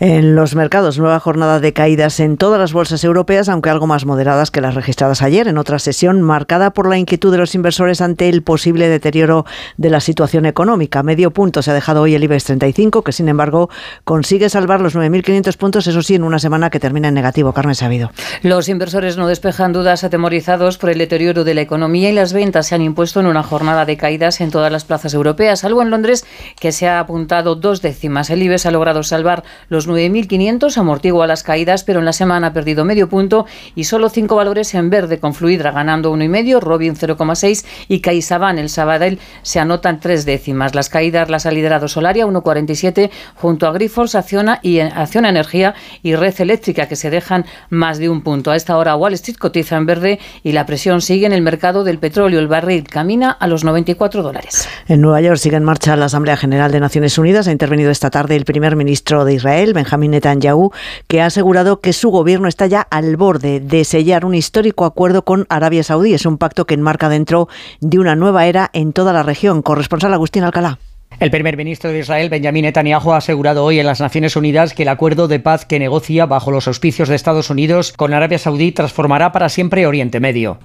En los mercados, nueva jornada de caídas en todas las bolsas europeas, aunque algo más moderadas que las registradas ayer, en otra sesión marcada por la inquietud de los inversores ante el posible deterioro de la situación económica. Medio punto se ha dejado hoy el IBEX 35, que sin embargo consigue salvar los 9.500 puntos, eso sí, en una semana que termina en negativo. Carmen Sabido. Los inversores no despejan dudas atemorizados por el deterioro de la economía y las ventas se han impuesto en una jornada de caídas en todas las plazas europeas, salvo en Londres, que se ha apuntado dos décimas. El IBEX ha logrado salvar los 9.500, amortigua las caídas, pero en la semana ha perdido medio punto y solo cinco valores en verde, con Fluidra ganando uno y medio, Robin 0,6 y CaixaBank, el Sabadell, se anotan tres décimas. Las caídas las ha liderado Solaria 1,47 junto a Grifols, Acciona y Acciona Energía y Red Eléctrica, que se dejan más de un punto. A esta hora Wall Street cotiza en verde y la presión sigue en el mercado del petróleo. El barril camina a los 94 dólares. En Nueva York sigue en marcha la Asamblea General de Naciones Unidas. Ha intervenido esta tarde el primer ministro de Israel, Benjamín Netanyahu, que ha asegurado que su gobierno está ya al borde de sellar un histórico acuerdo con Arabia Saudí. Es un pacto que enmarca dentro de una nueva era en toda la región. Corresponsal Agustín Alcalá. El primer ministro de Israel, Benjamin Netanyahu, ha asegurado hoy en las Naciones Unidas que el acuerdo de paz que negocia bajo los auspicios de Estados Unidos con Arabia Saudí transformará para siempre Oriente Medio.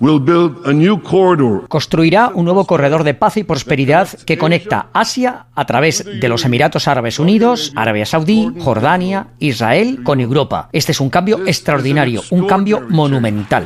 Construirá un nuevo corredor de paz y prosperidad que conecta Asia a través de los Emiratos Árabes Unidos, Arabia Saudí, Jordania, Israel con Europa. Este es un cambio extraordinario, un cambio monumental.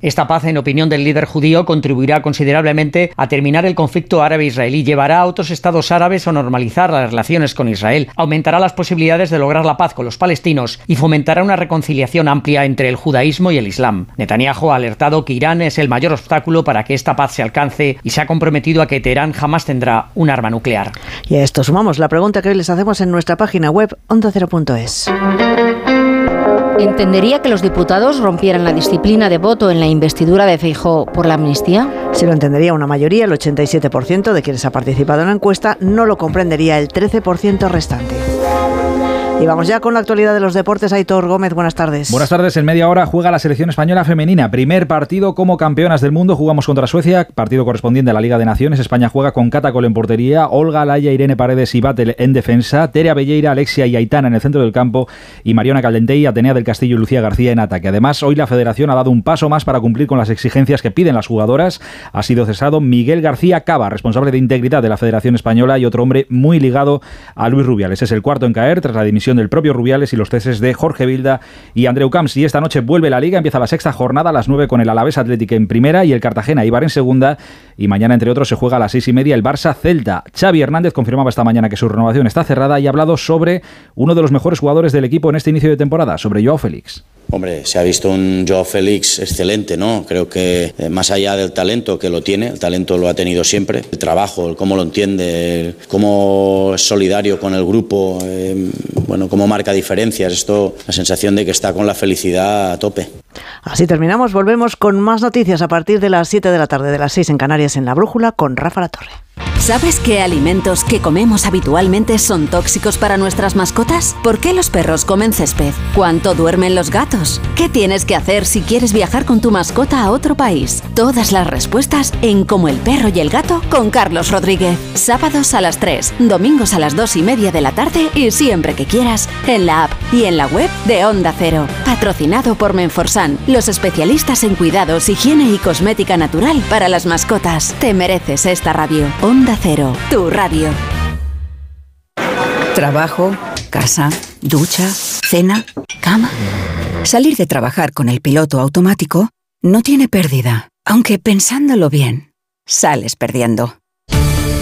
Esta paz, en opinión del líder judío, contribuirá considerablemente a terminar el conflicto árabe-israelí llevará a otros estados árabes a normalizar las relaciones con Israel, aumentará las posibilidades de lograr la paz con los palestinos y fomentará una reconciliación amplia entre el judaísmo y el islam. Netanyahu ha alertado que Irán es el mayor obstáculo para que esta paz se alcance y se ha comprometido a que Teherán jamás tendrá un arma nuclear. Y a esto sumamos la pregunta que hoy les hacemos en nuestra página web ondacero.es. ¿Entendería que los diputados rompieran la disciplina de voto en la investidura de Feijó por la amnistía? Si lo entendería una mayoría, el 87% de quienes ha participado en la encuesta, no lo comprendería el 13% restante. Y vamos ya con la actualidad de los deportes. Aitor Gómez, buenas tardes. Buenas tardes. En media hora juega la selección española femenina. Primer partido como campeonas del mundo. Jugamos contra Suecia, partido correspondiente a la Liga de Naciones. España juega con Catacol en portería, Olga Alaya, Irene Paredes y Batel en defensa, Tere Belleira, Alexia y Aitana en el centro del campo y Mariona Caldentey, Atenea del Castillo y Lucía García en ataque. Además, hoy la federación ha dado un paso más para cumplir con las exigencias que piden las jugadoras. Ha sido cesado Miguel García Cava, responsable de integridad de la Federación Española y otro hombre muy ligado a Luis Rubiales. Es el cuarto en caer tras la dimisión del propio Rubiales y los ceses de Jorge Vilda y Andreu Camps. Y esta noche vuelve la Liga, empieza la sexta jornada a las 9 con el Alavés Atlético en primera y el Cartagena Ibar en segunda. Y mañana, entre otros, se juega a las seis y media el Barça Celta. Xavi Hernández confirmaba esta mañana que su renovación está cerrada y ha hablado sobre uno de los mejores jugadores del equipo en este inicio de temporada, sobre Joao Félix. Hombre, se ha visto un Joao Félix excelente, ¿no? Creo que eh, más allá del talento que lo tiene, el talento lo ha tenido siempre, el trabajo, el cómo lo entiende, el cómo es solidario con el grupo, eh, bueno, cómo marca diferencias, esto, la sensación de que está con la felicidad a tope. Así terminamos, volvemos con más noticias a partir de las 7 de la tarde, de las 6 en Canarias en La Brújula con Rafa La Torre. ¿Sabes qué alimentos que comemos habitualmente son tóxicos para nuestras mascotas? ¿Por qué los perros comen césped? ¿Cuánto duermen los gatos? ¿Qué tienes que hacer si quieres viajar con tu mascota a otro país? Todas las respuestas en Como el perro y el gato con Carlos Rodríguez. Sábados a las 3, domingos a las 2 y media de la tarde y siempre que quieras en la app y en la web de Onda Cero. Patrocinado por Menforsan, los especialistas en cuidados, higiene y cosmética natural para las mascotas. Te mereces esta radio. Onda Cero, tu radio. Trabajo, casa, ducha, cena, cama. Salir de trabajar con el piloto automático no tiene pérdida, aunque pensándolo bien, sales perdiendo.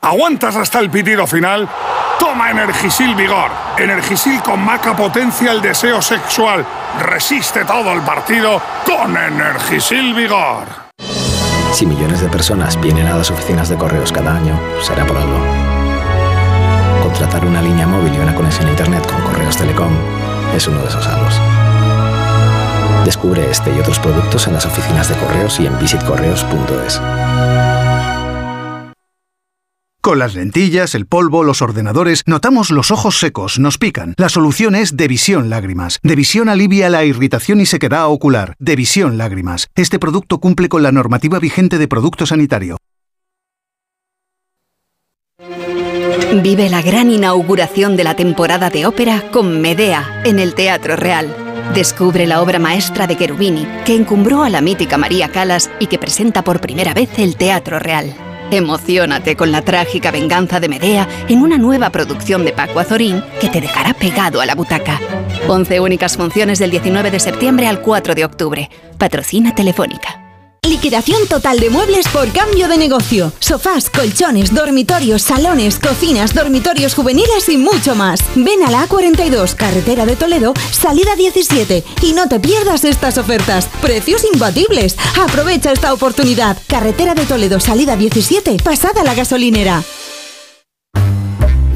¿Aguantas hasta el pitido final? Toma Energisil Vigor. Energisil con maca potencia el deseo sexual. Resiste todo el partido con Energisil Vigor. Si millones de personas vienen a las oficinas de correos cada año, será por algo. Contratar una línea móvil y una conexión a Internet con Correos Telecom es uno de esos algo. Descubre este y otros productos en las oficinas de correos y en visitcorreos.es. Con las lentillas, el polvo, los ordenadores, notamos los ojos secos, nos pican. La solución es Devisión Lágrimas. Devisión alivia la irritación y sequedad ocular. Devisión Lágrimas. Este producto cumple con la normativa vigente de producto sanitario. Vive la gran inauguración de la temporada de ópera con Medea en el Teatro Real. Descubre la obra maestra de Cherubini, que encumbró a la mítica María Calas y que presenta por primera vez el Teatro Real. Emocionate con la trágica venganza de Medea en una nueva producción de Paco Azorín que te dejará pegado a la butaca. 11 únicas funciones del 19 de septiembre al 4 de octubre. Patrocina Telefónica. Liquidación total de muebles por cambio de negocio. Sofás, colchones, dormitorios, salones, cocinas, dormitorios juveniles y mucho más. Ven a la A42, carretera de Toledo, salida 17 y no te pierdas estas ofertas. Precios imbatibles. Aprovecha esta oportunidad. Carretera de Toledo, salida 17, pasada la gasolinera.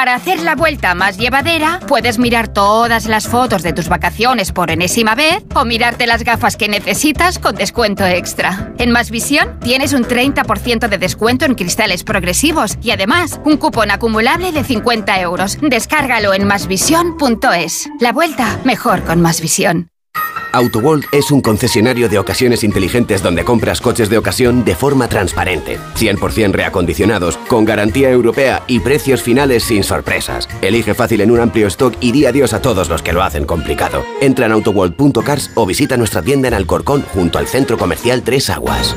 Para hacer la vuelta más llevadera, puedes mirar todas las fotos de tus vacaciones por enésima vez o mirarte las gafas que necesitas con descuento extra. En Más Visión tienes un 30% de descuento en cristales progresivos y además un cupón acumulable de 50 euros. Descárgalo en masvisión.es. La vuelta mejor con Más Visión. AutoWorld es un concesionario de ocasiones inteligentes donde compras coches de ocasión de forma transparente, 100% reacondicionados, con garantía europea y precios finales sin sorpresas. Elige fácil en un amplio stock y di adiós a todos los que lo hacen complicado. Entra en autoworld.cars o visita nuestra tienda en Alcorcón junto al centro comercial Tres Aguas.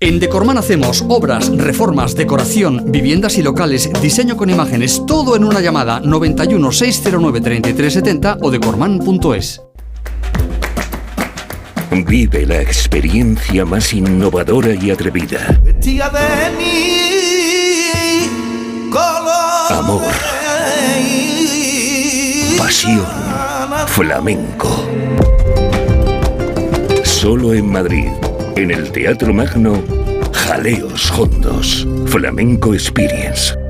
En Decorman hacemos obras, reformas, decoración, viviendas y locales, diseño con imágenes, todo en una llamada 91 609 3370 o decorman.es. Vive la experiencia más innovadora y atrevida. Tía de mi color. Amor. Pasión. Flamenco. Solo en Madrid, en el Teatro Magno, Jaleos Hondos. Flamenco Experience.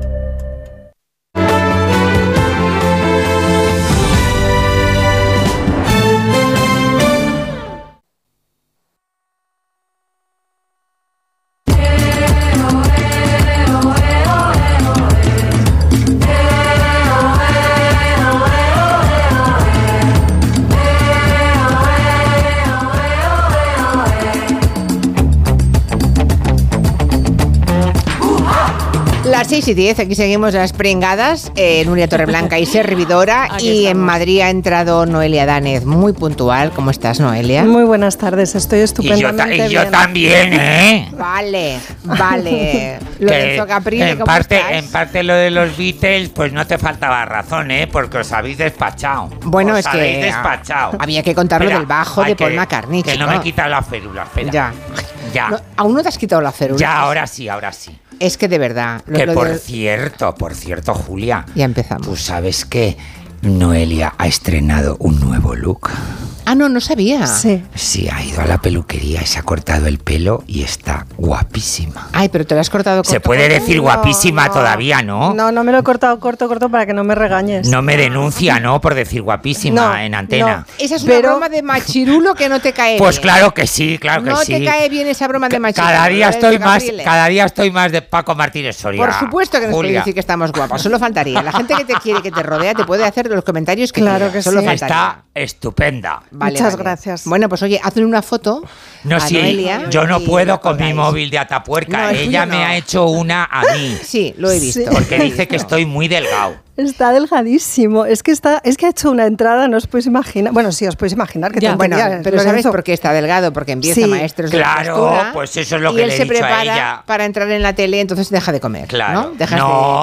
Y 10, aquí seguimos las pringadas. Eh, Nuria Torreblanca y servidora. Aquí y en. Madrid ha entrado Noelia Danez, muy puntual. ¿Cómo estás, Noelia? Muy buenas tardes, estoy estupendamente y yo bien. también, ¿eh? Vale, vale. Lo Que de Zocaprile, en ¿cómo parte, estás? en parte lo de los Beatles, pues no te faltaba razón, ¿eh? Porque os habéis despachado. Bueno, Os es que despachado. había que contar lo Espera, del bajo de Paul que- McCartney, Que no chico. me quita la férula, espera. Ya. Ya. No, aún no te has quitado la férula. ya, ahora sí, ahora sí. Es que de verdad. lo- que lo por cierto, por cierto, Julia. Ya empezamos. Tú sabes que Noelia ha estrenado un nuevo look. Ah, no, no sabía. Sí. Sí, ha ido a la peluquería y se ha cortado el pelo y está guapísima. Ay, pero te lo has cortado Se corto, puede corto. decir No, guapísima no. todavía, ¿no? No, no me lo he cortado corto, corto para que no me regañes. No me denuncia, ¿no? Por decir guapísima No, en antena. Esa es una broma de machirulo que no te cae Pues claro que sí, claro que no sí. te cae bien esa broma de machirulo. cada día estoy más, cada día estoy más de Paco Martínez Soria. Por supuesto que nos puede Julia. decir que estamos guapos, solo faltaría. La gente que te quiere, que te rodea, te puede hacer los comentarios que Claro quieras, que solo sí. faltaría. Está estupenda. Vale, Muchas vale. gracias. Bueno, pues oye, hazle una foto No, a sí, Noelia yo no puedo con mi móvil de Atapuerca. No, el Ella me ha hecho una a mí. Sí, lo he visto. Porque dice que estoy muy delgado. Está delgadísimo. Es que está, es que ha hecho una entrada, no os podéis imaginar. Bueno, sí, os podéis imaginar que Ya, bueno, pero ¿sabes por qué está delgado? Porque empieza Sí. maestros de Claro, postura pues eso es lo y que él le he se dicho a prepara ella. para entrar en la tele, entonces deja de comer. Claro. ¿no? No,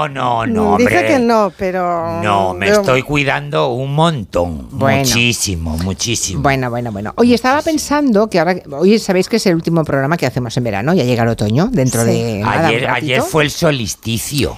de- no, no, Mm, hombre. Dice que no, pero... No, me pero- estoy cuidando un montón. Bueno. Muchísimo, muchísimo. Bueno, bueno, bueno. Oye, estaba pensando que ahora, oye, sabéis que es el último programa que hacemos en verano, ya llega el otoño, dentro Sí. de nada, ayer, ayer fue el solsticio.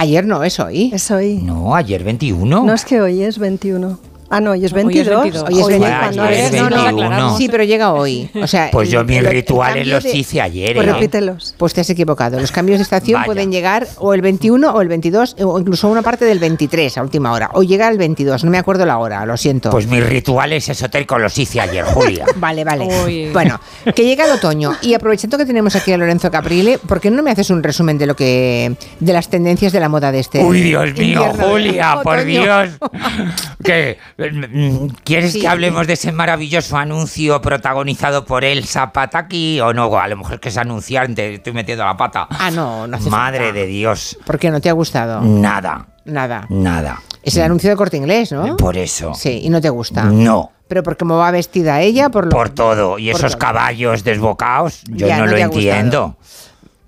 Ayer no, es hoy. Es hoy. No, ayer 21. No es que hoy es 21. Ah, no, hoy es Hoy es 22. 22. Hoy es Hoy 22. cuando Ayer es- es no, no, 21. Sí, pero llega hoy. O sea, Pues yo mis rituales los de- hice ayer. Pues ¿eh? repítelos. Pues te has equivocado. Los cambios de estación Vaya. pueden llegar o el 21 o el 22 o incluso una parte del 23 a última hora. O llega el 22, no me acuerdo la hora, lo siento. Pues mis rituales esotéricos los hice ayer, Julia. Vale, vale. Bueno, que llega el otoño y aprovechando que tenemos aquí a Lorenzo Caprile, ¿por qué no me haces un resumen de lo que de las tendencias de la moda de este Uy, Dios mío, Julia, por? Dios. ¿Qué? ¿Quieres Sí. que hablemos de ese maravilloso anuncio protagonizado por Elsa Pataki o no? A lo mejor que es anunciante, estoy metiendo la pata. Ah, no, no hace Madre falta. de Dios. ¿Por qué no te ha gustado? Nada, Nada. nada. Es el anuncio de corte inglés, ¿no? Por eso. Sí, y no te gusta. No. Pero por cómo va vestida ella, por lo Por todo. Y esos todo. caballos desbocados, yo Ya, no, no lo entiendo.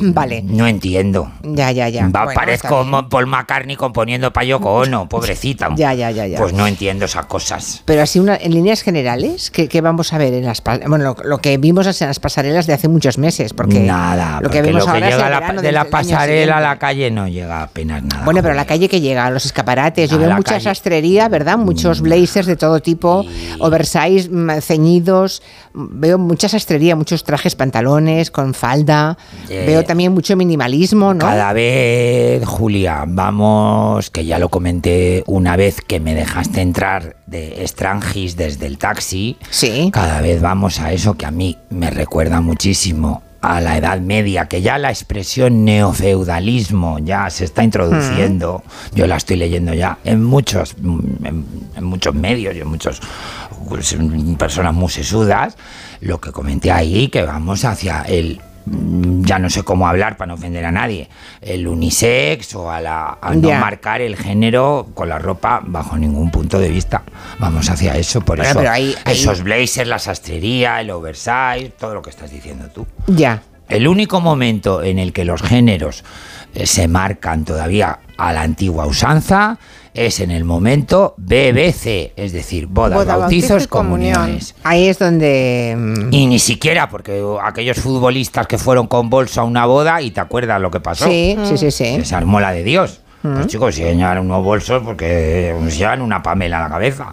Vale. No entiendo. Ya, ya, ya. Va, Bueno, parezco. Paul McCartney componiendo para Yoko Ono, pobrecita. Ya, ya, ya, ya. Pues no entiendo esas cosas. Pero así una, en líneas generales, ¿qué, qué vamos a ver en las bueno lo, lo que vimos en las pasarelas de hace muchos meses? Porque Nada, lo que vemos lo que es el a la- de la pasarela a la calle no llega apenas nada. Bueno, pero la calle que llega, a los escaparates, yo A veo mucha calle. sastrería, ¿verdad? Muchos blazers de todo tipo, oversize, mm, ceñidos, mm, veo mucha sastrería, muchos trajes, pantalones con falda, Eh, veo también mucho minimalismo, ¿no? Cada vez, Julia, vamos, que ya lo comenté una vez que me dejaste entrar de Strangis desde el taxi. Sí. Cada vez vamos a eso que a mí me recuerda muchísimo a la Edad Media, que ya la expresión neofeudalismo ya se está introduciendo. Yo la estoy leyendo ya en muchos, en, en muchos medios y en muchos pues, en personas muy sesudas. Lo que comenté ahí, que vamos hacia el mm, ya no sé cómo hablar para no ofender a nadie, el unisex o a, la, a no marcar el género con la ropa bajo ningún punto de vista. Vamos hacia eso, por Bueno, eso pero ahí- ahí- esos blazers, la sastrería, el oversize, todo lo que estás diciendo tú. Ya. El único momento en el que los géneros eh, se marcan todavía a la antigua usanza es en el momento BBC, es decir, bodas, Boda, bautizo bautizos, comunión. comuniones. Ahí es donde... mm, Y ni siquiera, porque aquellos futbolistas que fueron con bolso a una boda y te acuerdas lo que pasó. Sí, sí, sí, sí. Se armó la de Dios. Mm. Pues chicos, si llevan unos bolsos porque se llevan una pamela a la cabeza.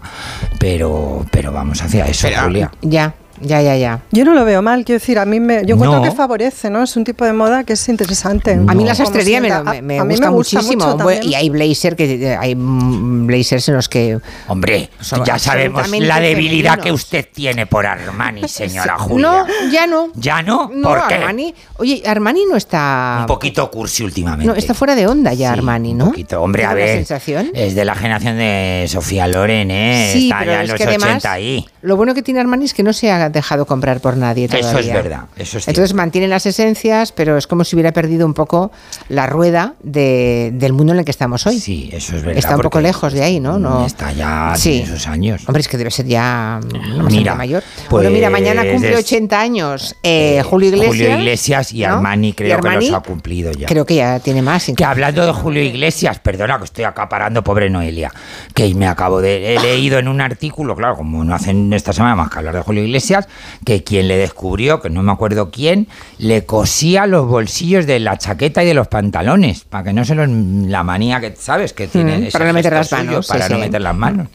Pero, pero vamos hacia eso, Julia. Ya, ya, ya, ya. Yo no lo veo mal, quiero decir, a mí me, yo encuentro No. que favorece, ¿no? Es un tipo de moda que es interesante. A mí la sastrería me, me- me gusta, muchísimo. mucho y hay blazer que hay mm, blazers en los que Hombre, Son ya sabemos la debilidad femeninos. que usted tiene por Armani, señora Julia. No, ya no. ¿Ya no? No, ¿Por qué? Armani. Oye, Armani no está. Un poquito cursi últimamente. No, está fuera de onda ya Armani, ¿no? Un poquito. Hombre, a ¿Tengo la ver. sensación? Es de la generación de Sofía Loren, ¿eh? Sí, está pero ya en los que además 80 ahí. lo bueno que tiene Armani es que no se ha dejado comprar por nadie Eso todavía. es verdad, eso es cierto. Entonces mantiene las esencias, pero es como si hubiera perdido un poco la rueda de- del mundo en el que estamos hoy. Sí, eso es verdad. Está un poco lejos de ahí, ¿no? no Está ya Sí. en sus años. Hombre, es que debe ser ya bastante Mira, mayor. pues, bueno, mira, mañana cumple des- 80 años eh, Julio Iglesias. Julio Iglesias y ¿no? Armani creo Y Armani, que los ha cumplido ya. Creo que ya tiene más. Que hablando de Julio Iglesias, perdona que estoy acaparando, pobre Noelia, que me acabo de. He leído en un artículo, claro, como no hacen esta semana más que hablar de Julio Iglesias, que quien le descubrió, que no me acuerdo quién, le cosía los bolsillos de la chaqueta y de los pantalones, para que no se los. la manía que, ¿sabes? Que tiene Mm, para no meter las suyo, manos, sí, Para no sí. meter las manos.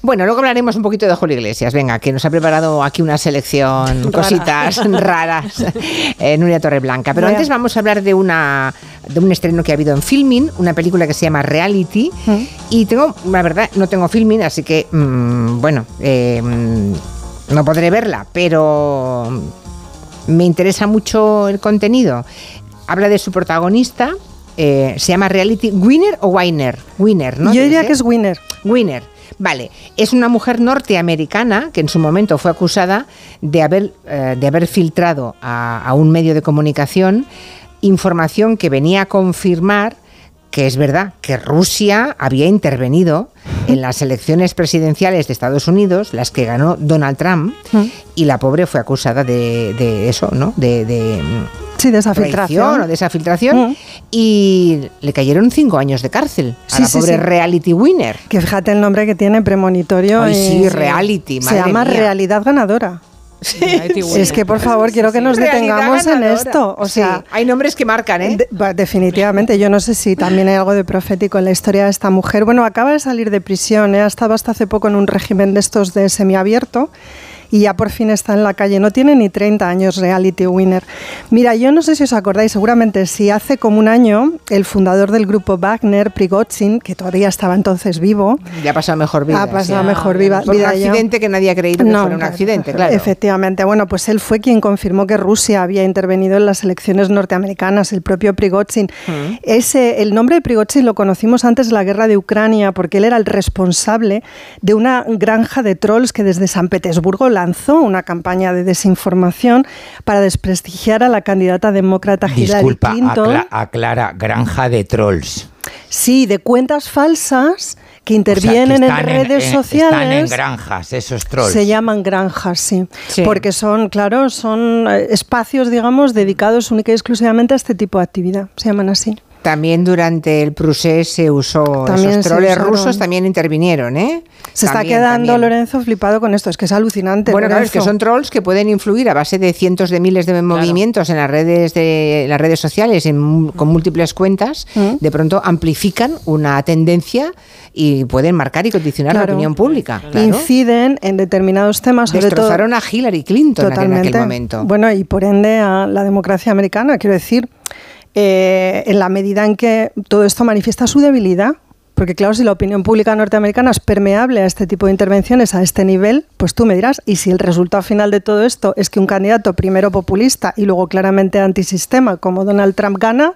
Bueno, luego hablaremos un poquito de Julio Iglesias. Venga, que nos ha preparado aquí una selección, Rara. cositas raras en Nuria Torreblanca. Pero Voy a- antes vamos a hablar de una de un estreno que ha habido en Filmin, una película que se llama Reality. Mm. Y tengo, la verdad, no tengo Filmin, así que, mm, bueno, eh, no podré verla, pero me interesa mucho el contenido. Habla de su protagonista, eh, se llama Reality Winner o Winer. Winner, ¿no? Yo diría que es winner. Winner. Vale, es una mujer norteamericana que en su momento fue acusada de haber, eh, de haber filtrado a, a un medio de comunicación información que venía a confirmar que es verdad que Rusia había intervenido en las elecciones presidenciales de Estados Unidos, las que ganó Donald Trump, y la pobre fue acusada de, de eso, ¿no? De, de Sí, de esa filtración. o de esa filtración, y le cayeron cinco años de cárcel a Sí, la pobre sí. reality winner. Que fíjate el nombre que tiene, premonitorio. Ay, y- sí, reality, Se madre llama mía. realidad ganadora. Es que, por favor, quiero que nos detengamos en esto. O Sí, sea, hay nombres que marcan, ¿eh? de- va, definitivamente. Yo no sé si también hay algo de profético en la historia de esta mujer. Bueno, acaba de salir de prisión. ¿eh? Ha estado hasta hace poco en un régimen de estos de semiabierto. Y ya por fin está en la calle. No tiene ni 30 años reality winner. Mira, yo no sé si os acordáis, seguramente si hace como un año el fundador del grupo Wagner, Prigozhin, que todavía estaba entonces vivo, Ya ha pasado mejor vida. ha pasado sí. mejor viva, Por un vida ya. accidente que nadie ha creído que No, fuera un accidente, claro. Efectivamente. Bueno, pues él fue quien confirmó que Rusia había intervenido en las elecciones norteamericanas, el propio Prigozhin. Mm. Ese, el nombre de Prigozhin lo conocimos antes de la guerra de Ucrania porque él era el responsable de una granja de trolls que desde San Petersburgo lanzó una campaña de desinformación para desprestigiar a la candidata demócrata Hillary Disculpa, Clinton. acla- aclara, granja de trolls. Sí, de cuentas falsas que O sea, intervienen que en redes en- sociales. Están en granjas, esos trolls. Se llaman granjas, sí. Sí. Porque son, claro, son eh, espacios, digamos, dedicados única y exclusivamente a este tipo de actividad. Se llaman así. También durante el procés se usó, También esos troles usaron. rusos también intervinieron, ¿eh? Se está También, quedando también. Lorenzo flipado con esto. Es que es alucinante. Bueno, claro, es que Lorenzo. son trolls que pueden influir a base de cientos de miles de movimientos en las redes de en las redes sociales en con múltiples cuentas, Mm. de pronto amplifican una tendencia y pueden marcar y condicionar la Claro. opinión pública. claro. Inciden en determinados temas, sobre todo. Destrozaron a Hillary Clinton en Totalmente. aquel momento. Bueno, y por ende a la democracia americana, quiero decir, eh, en la medida en que todo esto manifiesta su debilidad. Porque claro, si la opinión pública norteamericana es permeable a este tipo de intervenciones a este nivel, pues tú me dirás, y si el resultado final de todo esto es que un candidato primero populista y luego claramente antisistema como Donald Trump gana,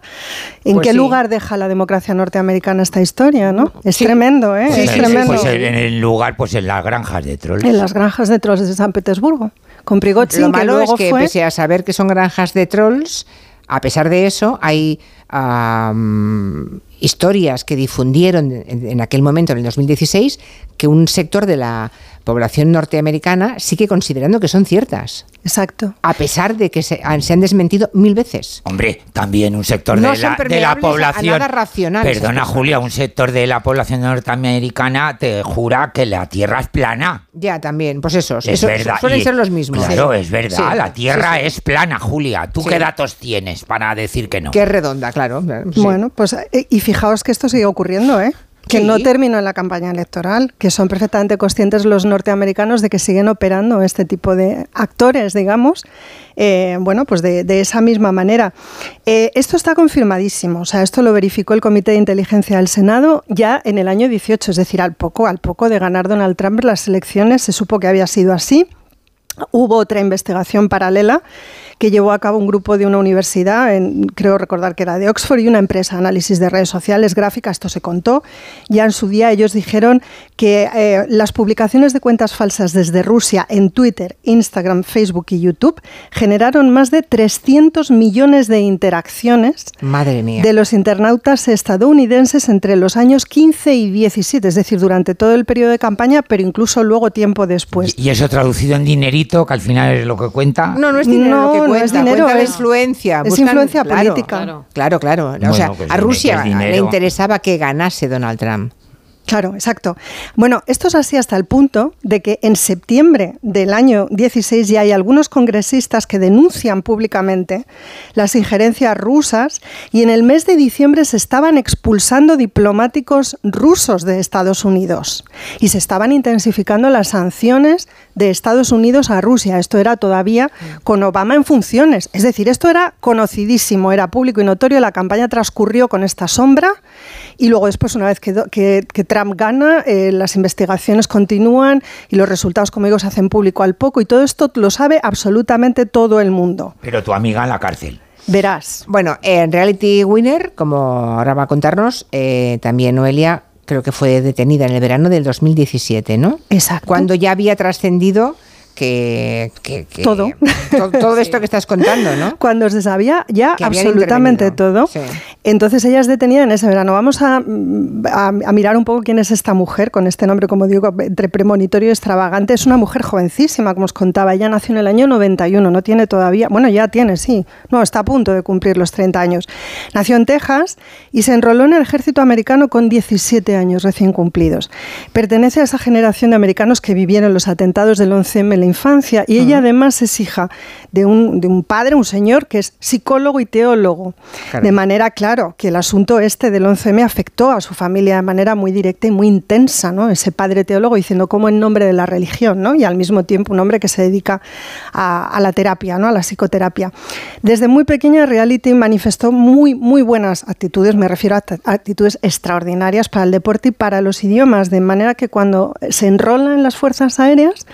¿en Pues qué sí. lugar deja la democracia norteamericana esta historia? ¿no? Es tremendo, ¿eh? Sí, es sí, tremendo. Pues en el lugar, pues en las granjas de trolls. En las granjas de trolls de San Petersburgo, con Prigozhin, Lo que malo es que fue... pese a saber que son granjas de trolls, a pesar de eso, hay historias que difundieron en aquel momento, en el 2016, que un sector de la población norteamericana sigue considerando que son ciertas. Exacto. A pesar de que se han, se han desmentido mil veces. Hombre, también un sector No de, la, de la permeables a- población. nada racional Perdona. Julia, un sector de la población norteamericana te jura que la Tierra es plana. Ya, también, pues esos. Es eso- verdad. Suelen y- ser los mismos. Claro, Sí. es verdad. Sí, la Tierra sí, sí. es plana, Julia. ¿Tú Sí. qué datos tienes para decir que no? Que es redonda, claro. Bueno, pues eh, y fijaos que esto sigue ocurriendo, ¿eh? Que Sí. no terminó en la campaña electoral, que son perfectamente conscientes los norteamericanos de que siguen operando este tipo de actores, digamos, eh, bueno, pues de, de esa misma manera. Eh, esto está confirmadísimo, o sea, esto lo verificó el Comité de Inteligencia del Senado ya en el año 18, es decir, al poco, al poco de ganar Donald Trump las elecciones, se supo que había sido así. Hubo otra investigación paralela que llevó a cabo un grupo de una universidad, en- creo recordar que era de Oxford, y una empresa de análisis de redes sociales, gráfica, esto se contó. Ya en su día ellos dijeron que eh, las publicaciones de cuentas falsas desde Rusia en Twitter, Instagram, Facebook y YouTube generaron más de 300 millones de interacciones Madre mía. de los internautas estadounidenses entre los años 15 y 17, es decir, durante todo el periodo de campaña, pero incluso luego tiempo después. Y eso traducido en dinerito, que al final es lo que cuenta. No, no es dinero No, lo que no cuenta, es dinero, cuenta la es- influencia. es influencia política. Claro, claro. Bueno, o sea, pues a Rusia le interesaba que ganase Donald Trump. Claro, exacto. Bueno, esto es así hasta el punto de que en septiembre del año 16 ya hay algunos congresistas que denuncian públicamente las injerencias rusas y en el mes de diciembre se estaban expulsando diplomáticos rusos de Estados Unidos y se estaban intensificando las sanciones de Estados Unidos a Rusia. Esto era todavía con Obama en funciones. Es decir, esto era conocidísimo, era público y notorio. La campaña transcurrió con esta sombra y luego después, una vez que, que- que Trump gana, eh, las investigaciones continúan y los resultados, como digo, se hacen público al poco y todo esto lo sabe absolutamente todo el mundo. Pero tu amiga en la cárcel. Verás. Bueno, en Reality Winner, como ahora va a contarnos, eh, también Noelia creo que fue detenida en el verano del 2017, ¿no? Exacto. Cuando ya había trascendido que, que- que- Todo. to- todo esto que estás contando, ¿no? Cuando se sabía ya Que absolutamente todo. Entonces ella es detenida en ese verano. Vamos a, a- a mirar un poco quién es esta mujer, con este nombre, como digo, entre premonitorio y extravagante. Es una mujer jovencísima, como os contaba. Ella nació en el año 91, no tiene todavía, bueno, ya tiene, sí, no, está a punto de cumplir los 30 años. Nació en Texas y se enroló en el ejército americano con 17 años recién cumplidos. Pertenece a esa generación de americanos que vivieron los atentados del 11M en la infancia y ella además es hija de un, de un padre, un señor que es psicólogo y teólogo. De manera, claro, que el asunto este del 11M afectó a su familia de manera muy directa y muy intensa, ¿no? Ese padre teólogo diciendo cómo en nombre de la religión, ¿no? Y al mismo tiempo un hombre que se dedica a, a la terapia, ¿no? A la psicoterapia. Desde muy pequeña, Reality manifestó muy, muy buenas actitudes, me refiero a act- actitudes extraordinarias para el deporte y para los idiomas, de manera que cuando se enrola en las fuerzas aéreas,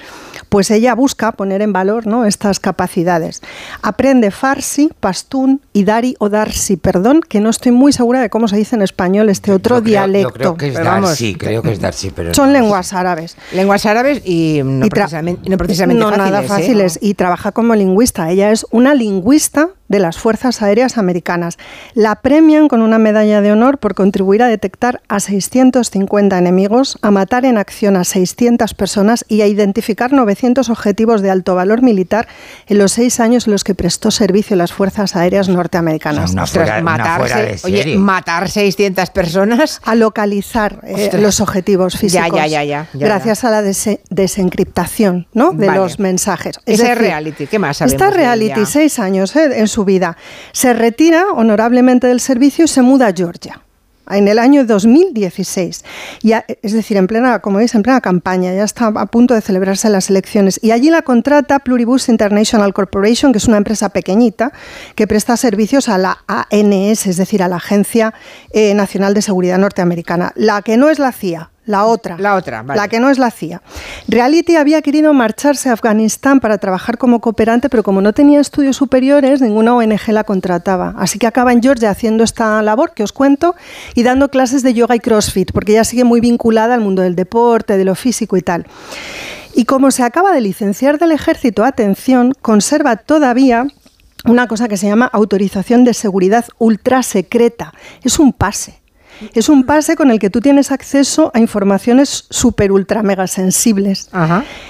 pues ella busca poner en valor ¿no? estas capacidades. Aprende farsi, pastún y dari o darsi, perdón, que no estoy muy segura de cómo se dice en español este otro Yo creo- dialecto. Yo creo que es Pero vamos, Darcy, creo que es Darcy, pero Son no. lenguas árabes. Lenguas árabes y no, Y precisamente, no precisamente no, fáciles. nada ¿eh? fáciles. Y trabaja como lingüista. Ella es una lingüista de las Fuerzas Aéreas Americanas. La premian con una medalla de honor por contribuir a detectar a 650 enemigos, a matar en acción a 600 personas y a identificar 900 objetivos de alto valor militar en los seis años en los que prestó servicio las Fuerzas Aéreas norteamericanas. una fuera- una fuera de oye, serie. matar 600 personas. A localizar eh, los objetivos físicos. ya, ya, ya, ya, gracias a la dese- desencriptación ¿no? de Vale. los mensajes. Ese es reality, ¿qué más Esta reality, seis años eh, en vida. Se retira honorablemente del servicio y se muda a Georgia. En el año 2016, ya, es decir, en plena, como veis, en plena campaña, ya está a punto de celebrarse las elecciones. Y allí la contrata Pluribus International Corporation, que es una empresa pequeñita que presta servicios a la ANS, es decir, a la Agencia eh, Nacional de Seguridad Norteamericana. La que no es la CIA, la otra. La otra, vale. La que no es la CIA. Reality había querido marcharse a Afganistán para trabajar como cooperante, pero como no tenía estudios superiores, ninguna ONG la contrataba. Así que acaba en Georgia haciendo esta labor que os cuento y dando clases de yoga y crossfit, porque ella sigue muy vinculada al mundo del deporte, de lo físico y tal. Y como se acaba de licenciar del ejército, atención, conserva todavía una cosa que se llama autorización de seguridad ultra secreta. Es un pase. Es un pase con el que tú tienes acceso a informaciones súper ultra mega sensibles.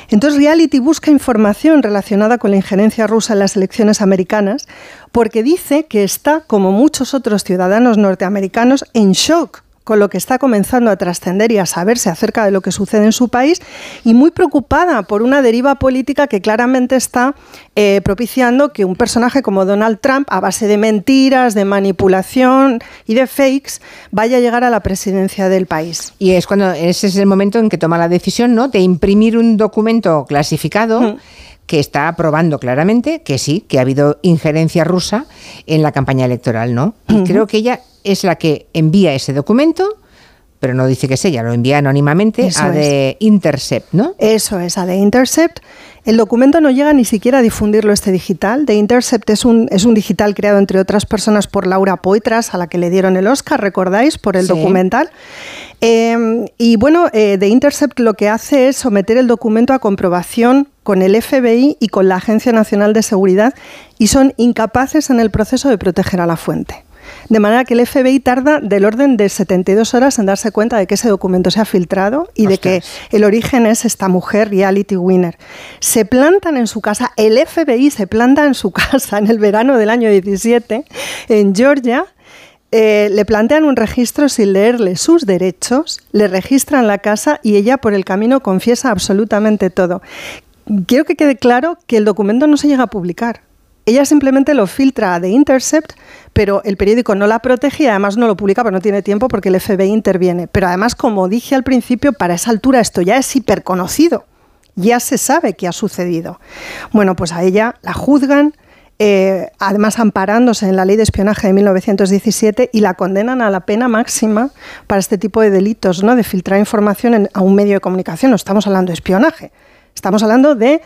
Entonces Reality busca información relacionada con la injerencia rusa en las elecciones americanas porque dice que está, como muchos otros ciudadanos norteamericanos, en shock con lo que está comenzando a trascender y a saberse acerca de lo que sucede en su país y muy preocupada por una deriva política que claramente está eh, propiciando que un personaje como Donald Trump, a base de mentiras, de manipulación y de fakes, vaya a llegar a la presidencia del país. Y es cuando ese es el momento en que toma la decisión, ¿no? De imprimir un documento clasificado. Que está probando claramente que sí, que ha habido injerencia rusa en la campaña electoral, ¿no? Y creo que ella es la que envía ese documento, pero no dice que es ella, lo envía anónimamente Eso a. The Intercept, ¿no? Eso es, a The Intercept. El documento no llega ni siquiera a difundirlo este digital. The Intercept es un, es un digital creado, entre otras personas, por Laura Poitras, a la que le dieron el Oscar, ¿recordáis? Por el Sí. documental. Eh, y bueno, eh, The Intercept lo que hace es someter el documento a comprobación con el FBI y con la Agencia Nacional de Seguridad y son incapaces en el proceso de proteger a la fuente. De manera que el FBI tarda del orden de 72 horas en darse cuenta de que ese documento se ha filtrado y de que el origen es esta mujer, Reality Winner. Se plantan en su casa, el FBI se planta en su casa en el verano del año 17 en Georgia. eh, le plantean un registro sin leerle sus derechos, le registran la casa y ella por el camino confiesa absolutamente todo. Quiero que quede claro que el documento no se llega a publicar. Ella simplemente lo filtra a The Intercept, pero el periódico no la protege y además no lo publica porque no tiene tiempo porque el FBI interviene. Pero además, como dije al principio, para esa altura esto ya es hiperconocido. Ya se sabe qué ha sucedido. Bueno, pues a ella la juzgan, eh, además amparándose en la ley de espionaje de 1917 y la condenan a la pena máxima para este tipo de delitos, ¿no? De filtrar información en- a un medio de comunicación. No estamos hablando de espionaje, estamos hablando de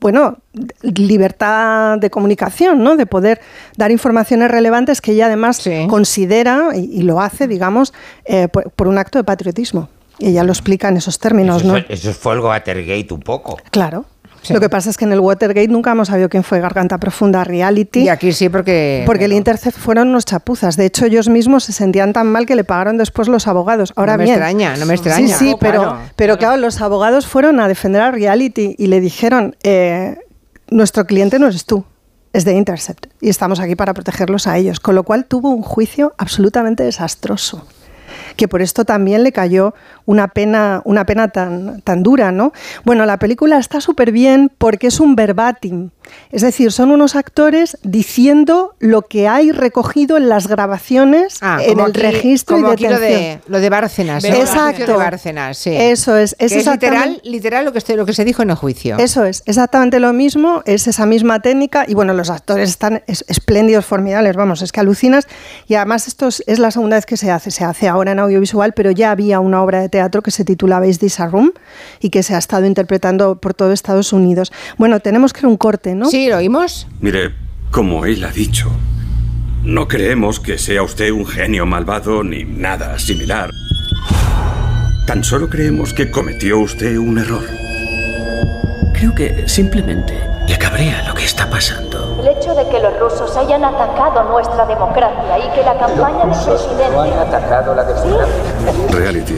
bueno, libertad de comunicación, ¿no? De poder dar informaciones relevantes que ella además considera y, y lo hace, digamos, eh, por, por un acto de patriotismo. Y ella lo explica en esos términos, ¿no? Eso, eso fue el Watergate un poco. Claro. Lo que pasa es que en el Watergate nunca hemos sabido quién fue Garganta Profunda Reality. Y aquí sí, porque. Porque el Intercept fueron unos chapuzas. De hecho, ellos mismos se sentían tan mal que le pagaron después los abogados. Ahora No me bien. extraña, no me extraña. Sí, sí, Oh, pero, claro, pero claro, los abogados fueron a defender a Reality y le dijeron: eh, Nuestro cliente no eres tú. Es de Intercept y estamos aquí para protegerlos a ellos. Con lo cual tuvo un juicio absolutamente desastroso que por esto también le cayó una pena, una pena tan, tan dura, ¿no? Bueno, la película está súper bien porque es un verbatim, es decir, son unos actores diciendo lo que hay recogido en las grabaciones, en Ah, como el aquí- registro como y aquí lo de, lo de Bárcenas. ¿no? Exacto. De Bárcenas, sí. Eso es, es Que es literal, exactamente- literal lo que, estoy- lo que se dijo en el juicio. Eso es, exactamente lo mismo, es esa misma técnica y bueno, los actores están es- espléndidos, formidables, vamos, es que alucinas y además esto es, es la segunda vez que se hace, se hace ahora en audiovisual, pero ya había una obra de teatro que se titulaba Is This a Room y que se ha estado interpretando por todo Estados Unidos. Bueno, tenemos que ir a un corte, ¿no? Sí, lo oímos. Mire, como él ha dicho, no creemos que sea usted un genio malvado ni nada similar. Tan solo creemos que cometió usted un error. Creo que simplemente le cabrea lo que está pasando. El hecho de que los rusos hayan atacado nuestra democracia y que la campaña del presidente... atacado la Reality.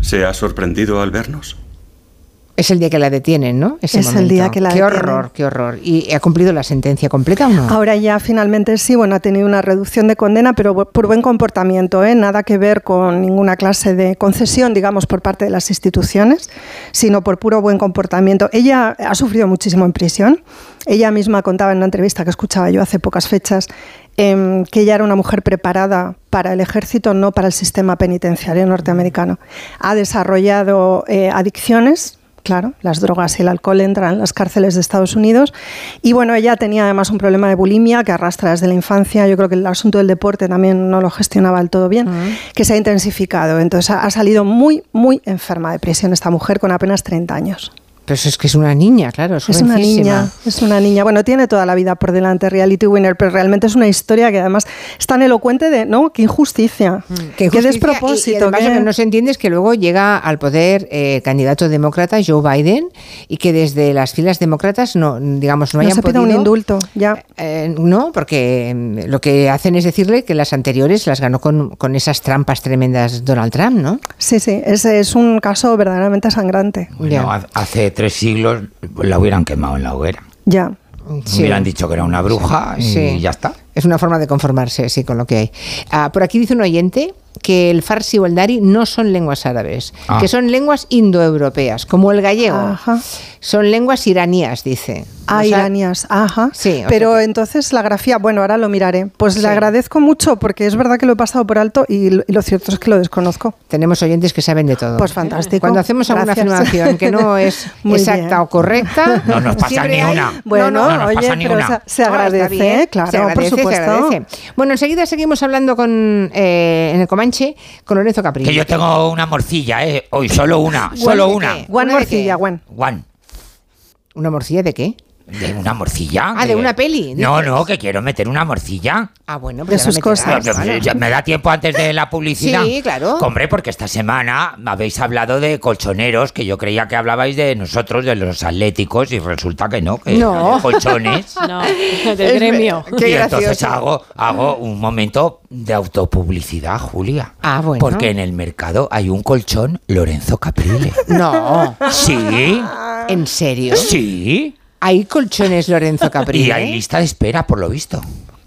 ¿Se ha sorprendido al vernos? Es el día que la detienen, ¿no? Ese Es el momento. día que la Qué detienen. horror, qué horror. ¿Y ha cumplido la sentencia completa o no? Ahora ya finalmente sí, bueno, ha tenido una reducción de condena, pero por buen comportamiento, ¿eh? nada que ver con ninguna clase de concesión, digamos, por parte de las instituciones, sino por puro buen comportamiento. Ella ha sufrido muchísimo en prisión. Ella misma contaba en una entrevista que escuchaba yo hace pocas fechas em, que ella era una mujer preparada para el ejército, no para el sistema penitenciario norteamericano. Ha desarrollado eh, adicciones, Claro, las drogas y el alcohol entran en las cárceles de Estados Unidos. Y bueno, ella tenía además un problema de bulimia que arrastra desde la infancia. Yo creo que el asunto del deporte también no lo gestionaba del todo bien, que se ha intensificado. Entonces ha, ha salido muy, muy enferma de prisión esta mujer con apenas 30 años. Pero eso es que es una niña, claro, es, Es una niña, es una niña. Bueno, tiene toda la vida por delante Reality Winner, pero realmente es una historia que además es tan elocuente de, ¿no? Qué injusticia, Qué, qué, injusticia, despropósito. Y, y además qué- lo que no se entiende es que luego llega al poder eh, candidato demócrata Joe Biden y que desde las filas demócratas no, digamos, no, no hayan se podido. un indulto, ya. Eh, no, porque mm, lo que hacen es decirle que las anteriores las ganó con, con esas trampas tremendas Donald Trump, ¿no? Sí, sí, es, es un caso verdaderamente sangrante. Bueno, ha- hace tres siglos la hubieran quemado en la hoguera. Ya. Hubieran dicho que era una bruja y Sí. ya está. Es una forma de conformarse, sí, con lo que hay. Ah, por aquí dice un oyente que el farsi o el dari no son lenguas árabes, Ah. que son lenguas indoeuropeas, como el gallego. Son lenguas iranías, dice. Ah, O sea, iranías, ajá. Sí, Pero entonces la grafía, bueno, ahora lo miraré. Pues le agradezco mucho porque es verdad que lo he pasado por alto y, lo- y lo cierto es que lo desconozco. Tenemos oyentes que saben de todo. Pues fantástico. Cuando hacemos alguna Gracias. afirmación que no es Muy exacta bien. o correcta, No nos pasa ni hay- una. Bueno, No, no nos oye, pasa ni pero una. se, se No, agradece, claro, se agradece, por se supuesto. agradece. Bueno, enseguida seguimos hablando con eh, en el Comanche con Lorenzo Capri. Que yo tengo una morcilla, ¿eh? Hoy solo una, solo ¿de una. qué? Juan ¿Una de Morcilla? Juan. Juan. ¿Una morcilla de qué? ¿De una morcilla? Ah, de una peli, No, dices. no, que quiero meter una morcilla. Ah, bueno, De pues la sus cosas. No, no, ¿Me da tiempo antes de la publicidad? Sí, claro. Hombre, porque esta semana habéis hablado de colchoneros, que yo creía que hablabais de nosotros, de los atléticos, y resulta que no, que No. de colchones. No, del gremio. Qué y entonces hago, hago un momento de autopublicidad, Julia. Ah, bueno. Porque en el mercado hay un colchón Lorenzo Caprile. No. Sí, ¿En serio? sí. Hay colchones Lorenzo Capri. Y hay lista de espera, por lo visto.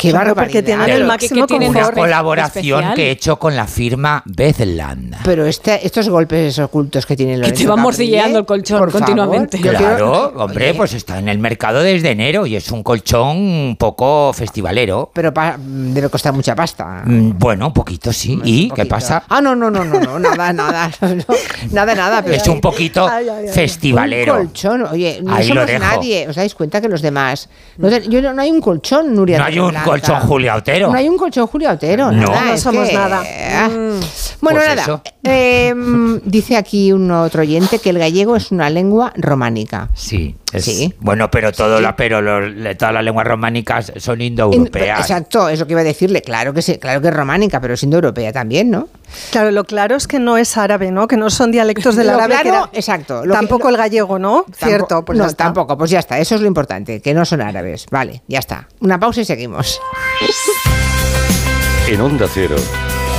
Qué barbaridad. porque tienen Pero el que- máximo que tienen Una colaboración especial. que he hecho con la firma Bezland. Pero este- estos golpes ocultos que tiene Que Lorenzo te van morcilleando el colchón Por favor, continuamente. yo Claro, quiero- hombre, Oye, pues está en el mercado desde enero y es un colchón un poco festivalero. Pero pa- debe costar mucha pasta. Mm, Bueno, un poquito sí. ¿Y qué poquito. pasa? Ah, no, no, no, no, no, nada, nada, no, no, nada, nada. Pero Es un poquito Ay, ay, ay. festivalero. Un colchón, oye, no Ahí lo somos dejo. nadie. ¿Os dais cuenta que los demás? No, yo no, no hay un colchón, Nuria. No hay un Blanca. Colchón Julia Otero. No hay un colchón Julia Otero. No. nada, No somos que- nada. ah. Bueno, Pues nada, eso. eh, mm, dice aquí un otro oyente que el gallego es una lengua románica. Sí, es- Sí. Bueno, pero todo la, pero todas las lenguas románicas son indoeuropeas. Exacto, eso que iba a decirle. Claro que sí, claro que es románica, pero siendo europea también, ¿no? Claro, lo claro es que no es árabe, ¿no? Que no son dialectos del Lo árabe. que claro, era- exacto. lo que- Tampoco el gallego, ¿no? Cierto, pues no, tampoco, pues ya está, eso es lo importante, que no son árabes. Vale, ya está. Una pausa y seguimos. En Onda Cero,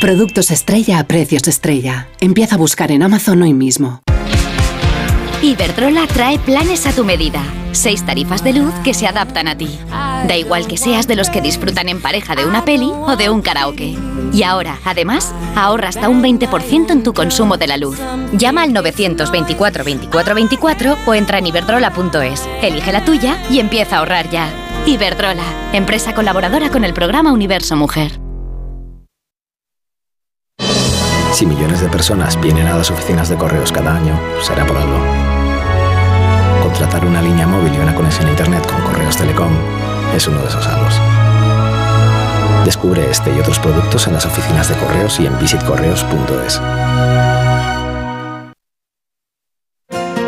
Productos estrella a precios estrella. Empieza a buscar en Amazon hoy mismo. Iberdrola trae planes a tu medida. Seis tarifas de luz que se adaptan a ti. Da igual que seas de los que disfrutan en pareja de una peli o de un karaoke. Y ahora, además, ahorra hasta un 20% en tu consumo de la luz. Llama al 924 24 24 o entra en iberdrola.es. Elige la tuya y empieza a ahorrar ya. Iberdrola, empresa colaboradora con el programa Universo Mujer. Si millones de personas vienen a las oficinas de correos cada año, será por algo. Contratar una línea móvil y una conexión a Internet con Correos Telecom es uno de esos algos. Descubre este y otros productos en las oficinas de correos y en visitcorreos.es.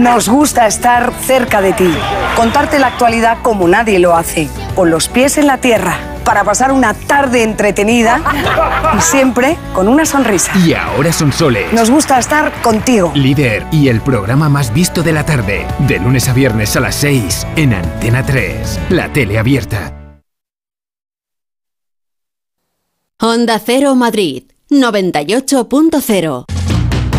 Nos gusta estar cerca de ti, contarte la actualidad como nadie lo hace, con los pies en la tierra, para pasar una tarde entretenida y siempre con una sonrisa. Y ahora son soles. Nos gusta estar contigo. Líder y el programa más visto de la tarde, de lunes a viernes a las 6 en Antena 3, la tele abierta. Onda Cero Madrid 98.0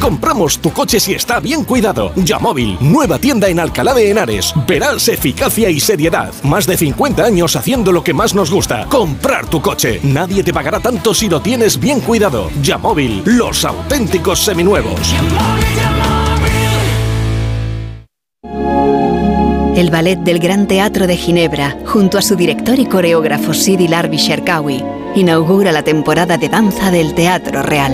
Compramos tu coche si está bien cuidado. Yamóvil, nueva tienda en Alcalá de Henares. Verás eficacia y seriedad. Más de 50 años haciendo lo que más nos gusta. Comprar tu coche. Nadie te pagará tanto si lo tienes bien cuidado. Yamóvil, los auténticos seminuevos. El ballet del Gran Teatro de Ginebra, junto a su director y coreógrafo Sidi Larbi Sherkawi, inaugura la temporada de danza del Teatro Real.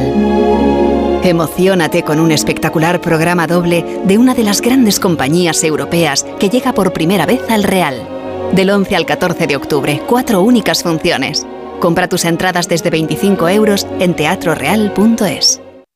Emocionate con un espectacular programa doble de una de las grandes compañías europeas que llega por primera vez al Real. Del 11 al 14 de octubre, cuatro únicas funciones. Compra tus entradas desde 25 euros en teatroreal.es.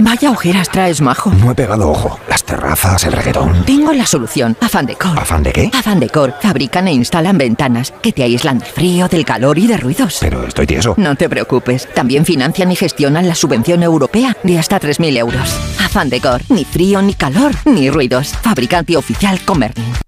Vaya ojeras traes, majo. No he pegado ojo. Las terrazas, el reggaetón. Tengo la solución. Afan Decor. ¿Afán de qué? Afan Decor fabrican e instalan ventanas que te aíslan del frío, del calor y de ruidos. Pero estoy tieso. No te preocupes. También financian y gestionan la subvención europea de hasta 3.000 euros. Afan Decor. Ni frío, ni calor, ni ruidos. Fabricante oficial Comerlin.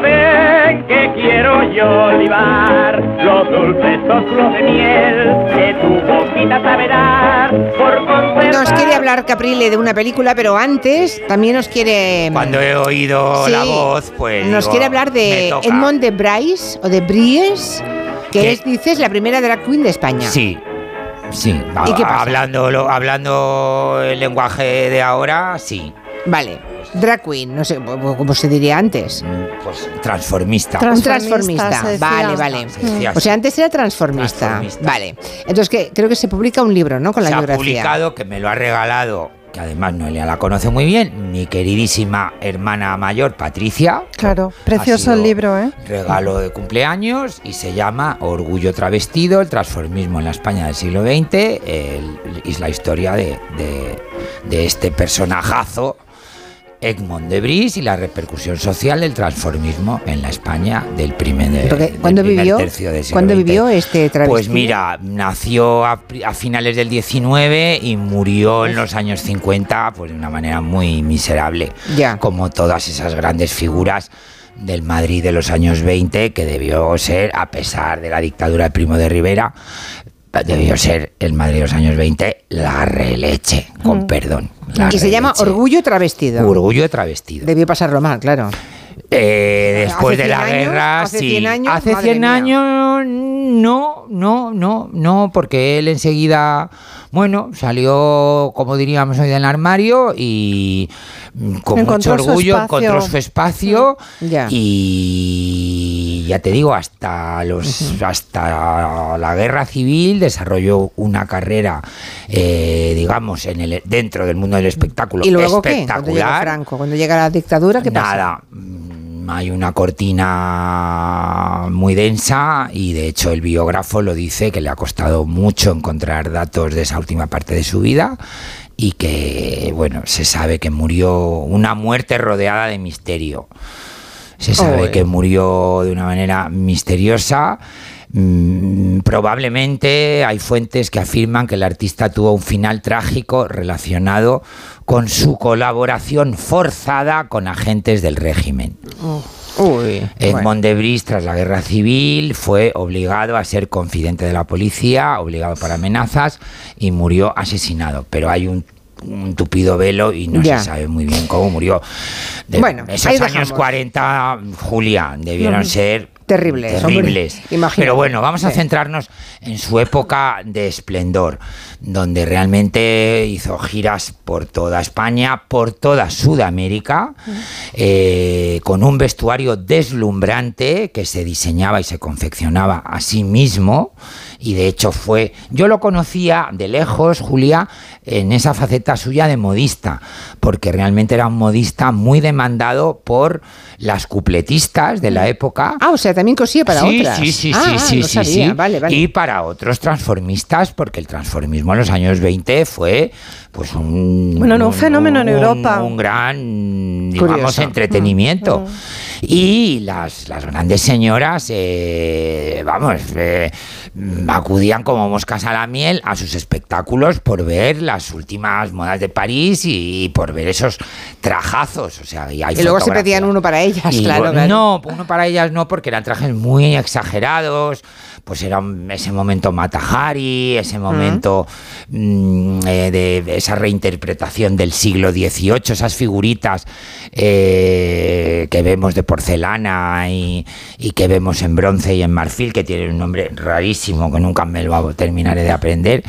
Ven que quiero yo libar los dulces óculos de miel que tu boquita sabe dar por conservar. Nos quiere hablar Caprile de una película, pero antes también nos quiere. Cuando he oído Sí. la voz, pues. Nos digo, quiere hablar de. Edmond de Bryce o de Bries, que ¿Qué? es, dices, la primera drag queen de España. Sí. Sí, ¿Y qué pasa? hablando, lo- hablando el lenguaje de ahora, sí. Vale, drag queen, no sé cómo se diría antes. Pues transformista. Un transformista. se decía. Vale, vale. Se decía O sea, antes era transformista. Transformista. Vale. Entonces, que creo que se publica un libro, ¿no? Con la se ha biografía. publicado, que me lo ha regalado, que además Noelia la conoce muy bien, mi queridísima hermana mayor, Patricia. Claro, precioso el libro, ¿eh? Regalo de cumpleaños y se llama Orgullo Travestido, el transformismo en la España del siglo XX. el- es la historia de, de- de este personajazo, Egmont de Bris, y la repercusión social del transformismo en la España del primer, de- Porque, del ¿Cuándo primer vivió? tercio del siglo ¿Cuándo XX. vivió este travesti? Pues mira, nació a, finales del 19 y murió en los años 50 pues de una manera muy miserable, Ya. como todas esas grandes figuras del Madrid de los años 20 que debió ser, a pesar de la dictadura del Primo de Rivera, debió ser el Madrid de los años 20 la releche, con Mm. perdón. la Que se llama. Orgullo Travestido. Orgullo travestido. Debió pasarlo mal, claro. Eh, después ¿Hace de la 100 años? guerra, ¿Hace sí. 100 años? Hace Madre 100 mía. años, no, no, no, no, porque él enseguida, bueno, salió, como diríamos hoy, del armario y con Encontró mucho orgullo encontró su espacio Ya. y ya te digo, hasta los, hasta la guerra civil desarrolló una carrera, eh, digamos, en el dentro del mundo del espectáculo ¿Y luego qué? Cuando llega espectacular. Franco, cuando llega la dictadura, ¿qué pasa? Nada. mm, Hay una cortina muy densa y de hecho el biógrafo lo dice que le ha costado mucho encontrar datos de esa última parte de su vida y que, bueno, se sabe que murió una muerte rodeada de misterio. Se sabe que murió de una manera misteriosa. Mm, probablemente hay fuentes que afirman que el artista tuvo un final trágico relacionado con su colaboración forzada con agentes del régimen. Uy. Edmond de Bris, tras la guerra civil, fue obligado a ser confidente de la policía, obligado por amenazas y murió asesinado. Pero hay un, un tupido velo y no Ya. se sabe muy bien cómo murió. De- Bueno, esos años dejamos. 40, Julia, debieron Ujú. ser Terribles, terribles. Pero bueno, vamos a centrarnos en su época de esplendor, donde realmente hizo giras por toda España, por toda Sudamérica, eh, con un vestuario deslumbrante que se diseñaba y se confeccionaba a sí mismo. Y de hecho fue, yo lo conocía de lejos, Julia, en esa faceta suya de modista, porque realmente era un modista muy demandado por las cupletistas de la época. Ah, o sea, también cosía para sí, otras. Sí, sí, Ah, sí, sí, no sí, sí. Vale, vale. Y para otros transformistas, porque el transformismo en los años 20 fue pues un, Bueno, no, un fenómeno en Europa. un gran, digamos, Curioso. entretenimiento. Mm, Y las, las grandes señoras, eh, vamos, eh, mm, acudían como moscas a la miel a sus espectáculos por ver las últimas modas de París y, por ver esos trajazos. O sea, y, hay Y luego se pedían uno para ellas, Y claro. No, uno para ellas no, porque eran trajes muy exagerados. Pues era ese momento Matahari, ese momento mm, eh, de esa reinterpretación del siglo XVIII, esas figuritas eh, que vemos de porcelana y, y que vemos en bronce y en marfil, que tienen un nombre rarísimo que nunca me lo terminaré de aprender,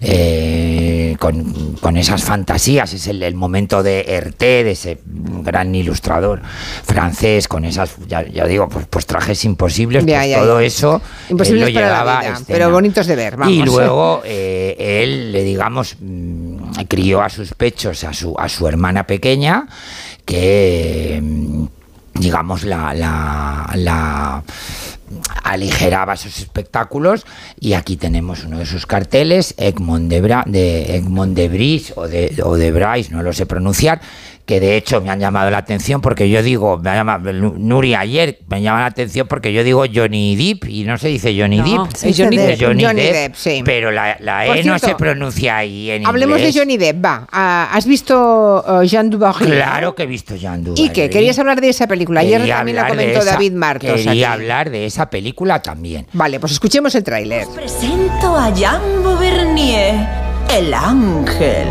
eh, con, con esas fantasías. Es el, el momento de Herté, de ese gran ilustrador francés, con esas, ya, ya digo, pues, pues trajes imposibles, Ya, pues ya, todo eso. Imposibles él lo llevaba vida, escena. pero bonitos de ver, vamos. Y luego eh, él, le digamos, mm, crió a sus pechos a su, a su hermana pequeña, que, mm, digamos, la, la, la aligeraba sus espectáculos y aquí tenemos uno de sus carteles, Egmont de, Bra de, Egmont de Bris o de, o de Bryce, no lo sé pronunciar, que de hecho me han llamado la atención porque yo digo, me ha llamado Nuri ayer, me llama la atención porque yo digo Johnny Depp y no se dice Johnny No, Depp, Johnny es Depp. Johnny, Johnny Depp, Depp, sí. pero la, la E no se pronuncia ahí en Hablemos inglés. de Johnny Depp, va. Ah, ¿Has visto eh, Jean Dubarry? Claro que he visto Jean ¿Y Dubarry. qué? ¿Querías hablar de esa película? Ayer Quería también la comentó esa- David Martos. Quería aquí. hablar de esa película también. Vale, pues escuchemos el tráiler. Presento a Jean Beauvernier, el ángel.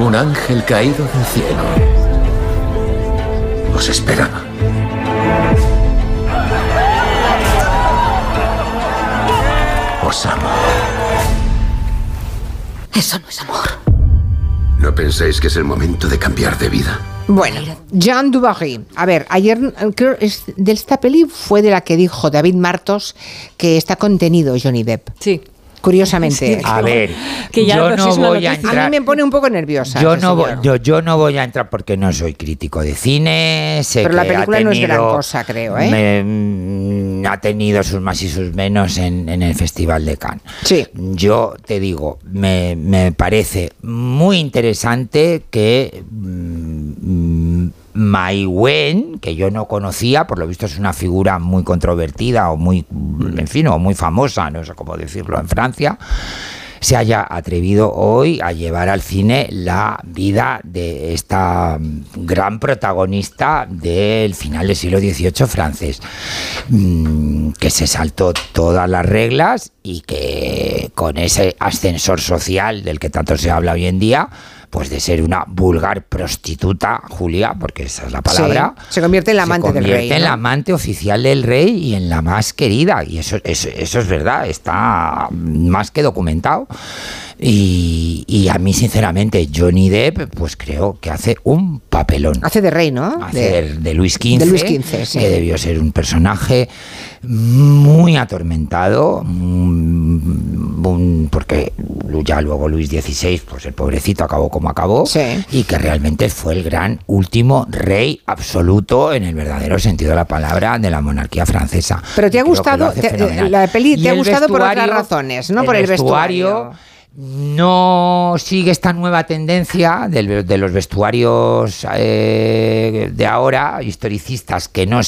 Un ángel caído del cielo. Os esperaba. Os amo. Eso no es amor. ¿No pensáis que es el momento de cambiar de vida? Bueno, Jean Dubarry. A ver, ayer creo es de esta peli fue de la que dijo David Martos que está contenido Johnny Depp. Sí. Curiosamente. Sí, A ver, Que ya, yo no voy a entrar. A mí me pone un poco nerviosa. Yo este no, voy, yo, yo no voy a entrar porque no soy crítico de cine. sé Pero la que película no es gran cosa, creo, ¿eh? me- mm, ha tenido sus más y sus menos en, en el Festival de Cannes. Sí. Yo te digo, me, me parece muy interesante que mm, Mai Wen, que yo no conocía, por lo visto es una figura muy controvertida o muy, en fin, o muy famosa, no sé cómo decirlo, en Francia, se haya atrevido hoy a llevar al cine la vida de esta mm, gran protagonista del final del siglo XVIII francés, mm, que se saltó todas las reglas y que con ese ascensor social del que tanto se habla hoy en día, pues de ser una vulgar prostituta, Julia, porque esa es la palabra, Sí, se convierte en la amante se del convierte rey. en ¿no? la amante oficial del rey y en la más querida. Y eso, eso, eso es verdad, está más que documentado. Y, y a mí, sinceramente, Johnny Depp, pues creo que hace un papelón. Hace de rey, ¿no? Hace De- de, de Luis XV, de Luis XV, sí. que debió ser un personaje muy atormentado, mm, porque ya luego Luis XVI, pues el pobrecito acabó como acabó, y que realmente fue el gran último rey absoluto en el verdadero sentido de la palabra de la monarquía francesa. Pero te ha gustado, te- la peli Y te ha gustado por otras razones, no por el vestuario. No sigue esta nueva tendencia de, los vestuarios eh, de ahora, historicistas, que no,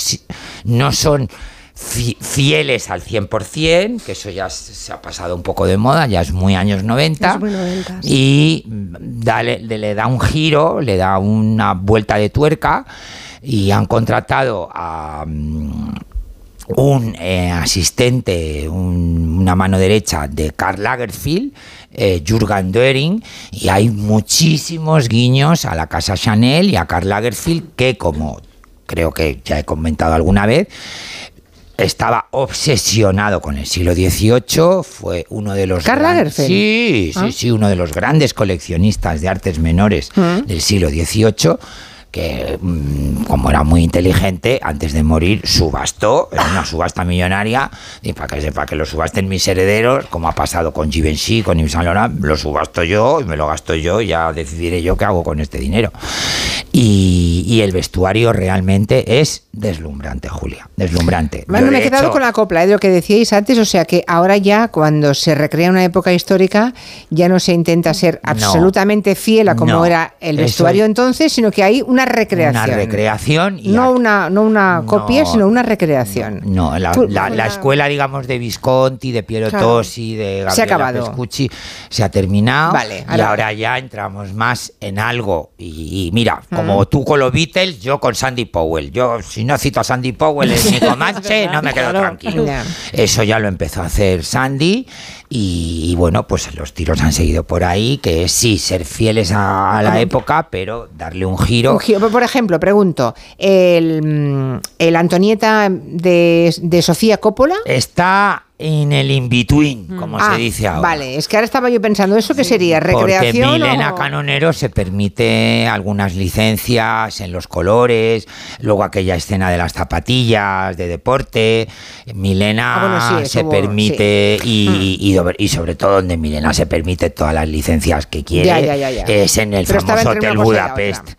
no son fi- fieles al 100%, que eso ya se ha pasado un poco de moda, ya es muy años 90, Es muy y dale- le, da un giro, le da una vuelta de tuerca, y han contratado a... mm, un eh, asistente, un- una mano derecha de Karl Lagerfeld, eh, Jürgen Döring, y hay muchísimos guiños a la casa Chanel y a Karl Lagerfeld que, como creo que ya he comentado alguna vez, estaba obsesionado con el siglo XVIII, fue uno de los... ¿Karl Lagerfeld? Sí, sí, Ah. sí, uno de los grandes coleccionistas de artes menores Mm. del siglo XVIII que mm, como era muy inteligente, antes de morir subastó, en una subasta millonaria, y para que sepa que lo subasten mis herederos, como ha pasado con Givenchy, con Yves Saint Laurent, lo subasto yo y me lo gasto yo y ya decidiré yo qué hago con este dinero. Y, y el vestuario realmente es deslumbrante, Julia. Deslumbrante. Bueno, Yo, me he quedado hecho, con la copla ¿eh? de lo que decíais antes, o sea que ahora ya cuando se recrea una época histórica ya no se intenta ser absolutamente fiel a como No. era el vestuario es- entonces, sino que hay una recreación. Una recreación y no una no una copia, No. sino una recreación. No, la, la- la escuela, digamos, de Visconti, de Piero Claro. Tosi, de Se ha Gabriela acabado. Pescucci, se ha terminado. Vale, y ahora- ya entramos más en algo. Y, y mira, como Mm. tú con los Beatles, yo con Sandy Powell. Yo, si no cito a Sandy Powell en no me quedo Claro, tranquilo. Eso ya lo empezó a hacer Sandy. Y, y bueno, pues los tiros han seguido por ahí, que es sí, ser fieles a, a la época, pero darle un giro. Un giro. Por ejemplo, pregunto, el, mm, el Antonieta de, de Sofía Coppola. Está en el in-between, como Ah, se dice ahora. Vale, es que ahora estaba yo pensando, ¿eso qué sería? Porque ¿Recreación? Milena o- Canonero se permite algunas licencias en los colores, luego aquella escena de las zapatillas de deporte. Milena Ah, bueno, sí, eso se permite sí. y, y dobre- y sobre todo donde Milena se permite todas las licencias que quiere Ya, ya, ya, ya. es en el Pero famoso Hotel Budapest.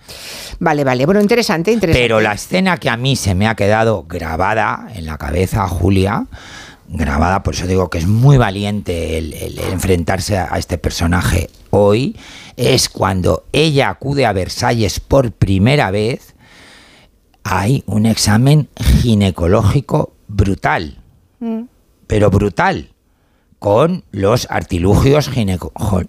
Vale, vale. Bueno, interesante, interesante. Pero la escena que a mí se me ha quedado grabada en la cabeza, Julia, grabada, por eso digo que es muy valiente el, el enfrentarse a, a este personaje hoy, es cuando ella acude a Versalles por primera vez, hay un examen ginecológico brutal, Mm. pero brutal. Con los artilugios gineco- jo-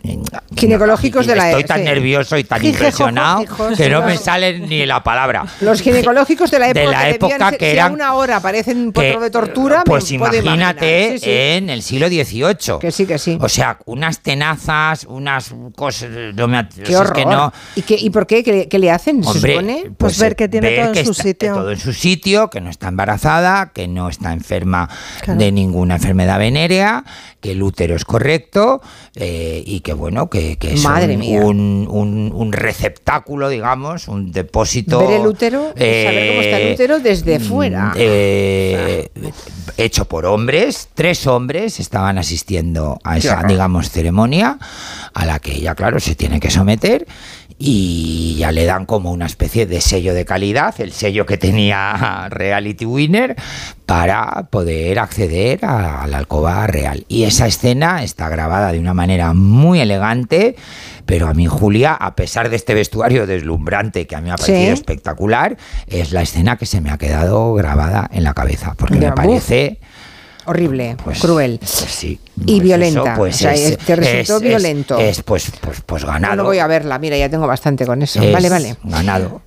Ginecológicos de la Estoy tan sí. nervioso y tan impresionado que no me sale ni la palabra. Los ginecológicos de la época, de la que época que si eran una hora parecen un potro de tortura, pues imagínate imaginar. Sí, sí. en el siglo XVIII. Que sí, que sí. O sea, unas tenazas, unas cosas. No me, Qué es horror. que no, ¿Y, qué, ¿Y por qué? ¿Qué, qué le hacen? ¿Se Hombre, supone? pues, ver que tiene ver todo en su está- sitio. Todo en su sitio, que no está embarazada, que no está enferma Claro. de ninguna enfermedad venérea, que el útero es correcto eh, y que bueno, que, que es Madre un, mía. un- un- un receptáculo, digamos, un depósito. Ver el útero, saber cómo está el eh, útero desde fuera. eh, hecho por hombres, tres hombres estaban asistiendo a esa, digamos, ceremonia a la que ella, claro, se tiene que someter y ya le dan como una especie de sello de calidad, el sello que tenía Reality Winner, para poder acceder a, a la alcoba real. Y esa escena está grabada de una manera muy elegante, pero a mí, Julia, a pesar de este vestuario deslumbrante que a mí me ha parecido Sí. espectacular, es la escena que se me ha quedado grabada en la cabeza, porque me parece... Horrible, Pues, cruel. pues sí. Y Pues violenta. eso, pues o sea, es- te resultó es- violento. Es, pues, pues, pues ganado. no voy a verla, mira, ya tengo bastante con eso. Es vale, vale. Ganado.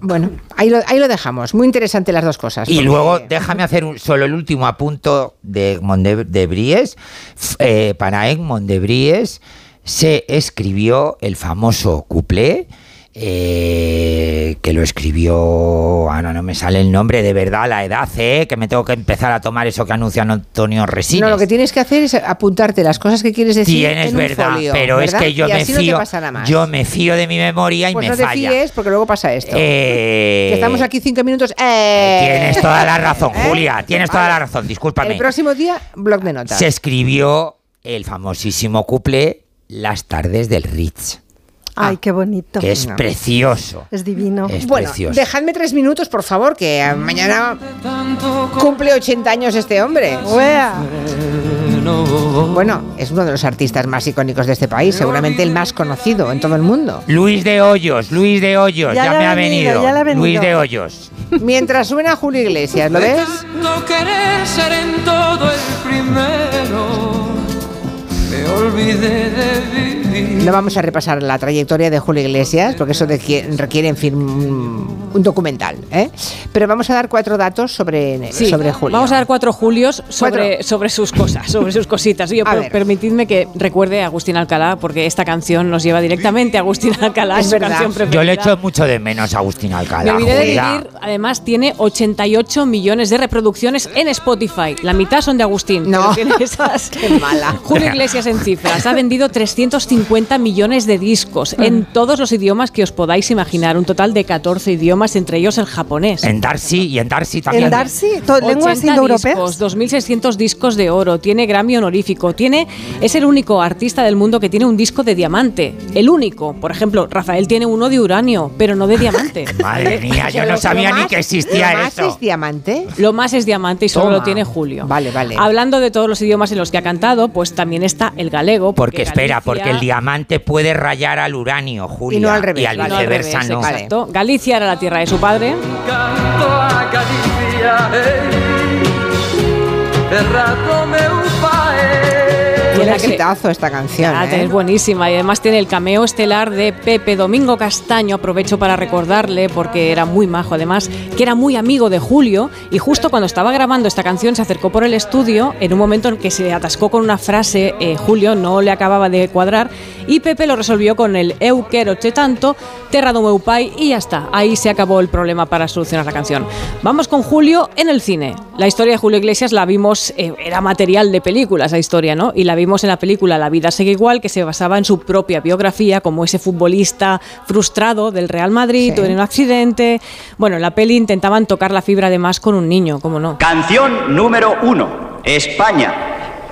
Bueno, ahí lo, ahí lo dejamos. Muy interesante las dos cosas. Y porque- luego déjame hacer un- solo el último apunto de Mondebries. F- Eh, para en Mondebries se escribió el famoso cuplé. Eh, que lo escribió, ahora no me sale el nombre, de verdad, la edad, eh, que me tengo que empezar a tomar eso que anuncia Antonio Resines. No, lo que tienes que hacer es apuntarte las cosas que quieres decir Tienes en un verdad, folio, pero ¿verdad? es que yo me no fío, yo me fío de mi memoria y pues me no te falla. fíes porque luego pasa esto. Eh, que estamos aquí cinco minutos. ¡eh! Tienes toda la razón. Julia, tienes toda la razón, discúlpame. El próximo día, blog de notas. Se escribió el famosísimo cuplé Las tardes del Ritz, Ay, qué bonito. que es precioso. Es divino. Es bueno, precioso. dejadme tres minutos, por favor, que eh, mañana cumple 80 años este hombre. Bueno, es uno de los artistas más icónicos de este país, seguramente el más conocido en todo el mundo. Luis de Hoyos, Luis de Hoyos, Ya me ha venido, venido. ya le ha venido. Luis de Hoyos. Mientras suena Julio Iglesias, ¿lo ves? No querer ser en todo el primero. Me olvidé de vivir. No vamos a repasar la trayectoria de Julio Iglesias, porque eso requiere, en fin, un, documental. ¿eh? Pero vamos a dar cuatro datos sobre, Sí, sobre Julio. Vamos a dar cuatro Julios sobre, Cuatro. sobre sus cosas, sobre sus cositas. Yo, per- permitidme que recuerde a Agustín Alcalá, porque esta canción nos lleva directamente a Agustín Alcalá, Es su verdad. canción preferida. Yo le echo mucho de menos a Agustín Me Alcalá. olvidé de vivir, además tiene 88 millones de reproducciones en Spotify. La mitad son de Agustín. No. esas. Qué mala. Julio Iglesias en cifras. Ha vendido 350 millones de discos en todos los idiomas que os podáis imaginar. Un total de 14 idiomas idiomas, entre ellos el japonés. En Darcy y en Darcy también. En Darcy, lenguas 80 indoeuropeas. discos, 2.600 discos de oro, tiene Grammy honorífico, tiene, es el único artista del mundo que tiene un disco de diamante. El único. Por ejemplo, Rafael tiene uno de uranio, pero no de diamante. Madre mía, yo no Lo- sabía lo ni más- que existía lo más eso. es diamante? Lo más es diamante y solo Toma. lo tiene Julio. Vale, vale. Hablando de todos los idiomas en los que ha cantado, pues también está el galego. Porque espera, Galicia- porque el diamante puede rayar al uranio, Julia. Y no al revés, Y al vale. No, al viceversa revés, no. exacto. Galicia era la tierra de su padre. Canto. Un la exitazo esta canción. Ah, ¿eh? Es buenísima y además tiene el cameo estelar de Pepe Domingo Castaño. Aprovecho para recordarle, porque era muy majo además, que era muy amigo de Julio y justo cuando estaba grabando esta canción se acercó por el estudio en un momento en que se atascó con una frase, eh, Julio no le acababa de cuadrar y Pepe lo resolvió con el Eu quero che tanto, terra do meu pai y ya está. Ahí se acabó el problema para solucionar la canción. Vamos con Julio en el cine. La historia de Julio Iglesias la vimos, eh, era material de película esa historia, ¿no? Y la vimos en la película La vida sigue igual, que se basaba en su propia biografía, como ese futbolista frustrado del Real Madrid, Sí. tuvo un accidente. Bueno, en la peli intentaban tocar la fibra además con un niño, ¿cómo no? Canción número uno, España.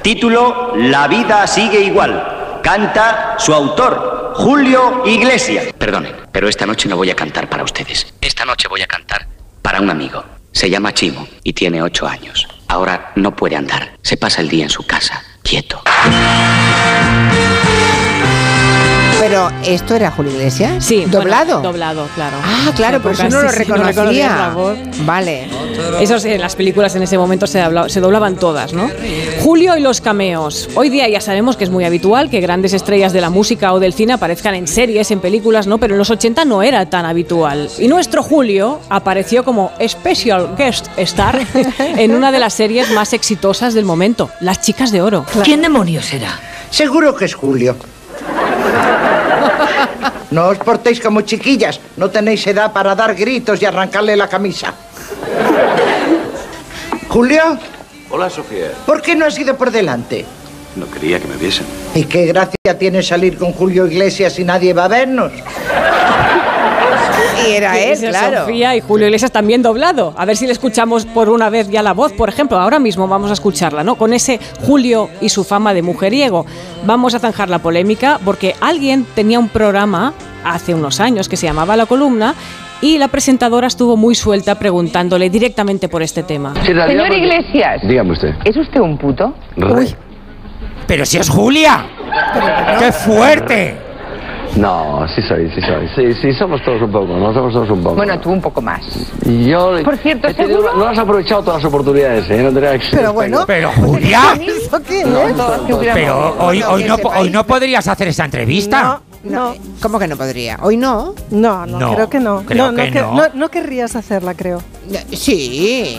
Título, La vida sigue igual. Canta su autor, Julio Iglesias. Perdonen, pero esta noche no voy a cantar para ustedes. Esta noche voy a cantar para un amigo. Se llama Chimo y tiene ocho años. Ahora no puede andar. Se pasa el día en su casa, quieto. Pero esto era Julio Iglesias. Sí, bueno, doblado. doblado, claro. Ah, claro, por eso no lo no reconocía. Vale. Eso sí, en las películas en ese momento se, se doblaban todas, ¿no? Julio y los cameos. Hoy día ya sabemos que es muy habitual que grandes estrellas de la música o del cine aparezcan en series, en películas, ¿no? Pero en los 80 no era tan habitual. Y nuestro Julio apareció como Special Guest Star en una de las series más exitosas del momento, Las Chicas de Oro. ¿Quién demonios será? Seguro que es Julio. No os portéis como chiquillas. No tenéis edad para dar gritos y arrancarle la camisa. Julio, Hola, Sofía. ¿por qué no has ido por delante? No quería que me viesen. ¿Y qué gracia tiene salir con Julio Iglesias y nadie va a vernos? Y era él, claro. Sofía y Julio Iglesias también doblado. A ver si le escuchamos por una vez ya la voz. Por ejemplo, ahora mismo vamos a escucharla, ¿no? Con ese Julio y su fama de mujeriego. Vamos a zanjar la polémica porque alguien tenía un programa hace unos años que se llamaba La Columna y la presentadora estuvo muy suelta preguntándole directamente por este tema. Señor Iglesias, Dígame usted. ¿es usted un puto? Uy. Pero si es Julia. ¡Qué fuerte! No, sí soy, sí soy. Sí, sí, somos todos un poco, no somos todos un poco. Bueno, tú un poco más. Yo... Por cierto, he tenido- ¿seguro? no has aprovechado todas las oportunidades, ¿eh? No tenía que Pero bueno, pero Julia. ¿Eso qué No. Pero hoy, hoy, que no, sepáis hoy no podrías hacer esa entrevista. No. ¿Cómo que no podría? Hoy no. No, no, No, creo que no. creo no, que que- no. no querrías hacerla, creo. Sí.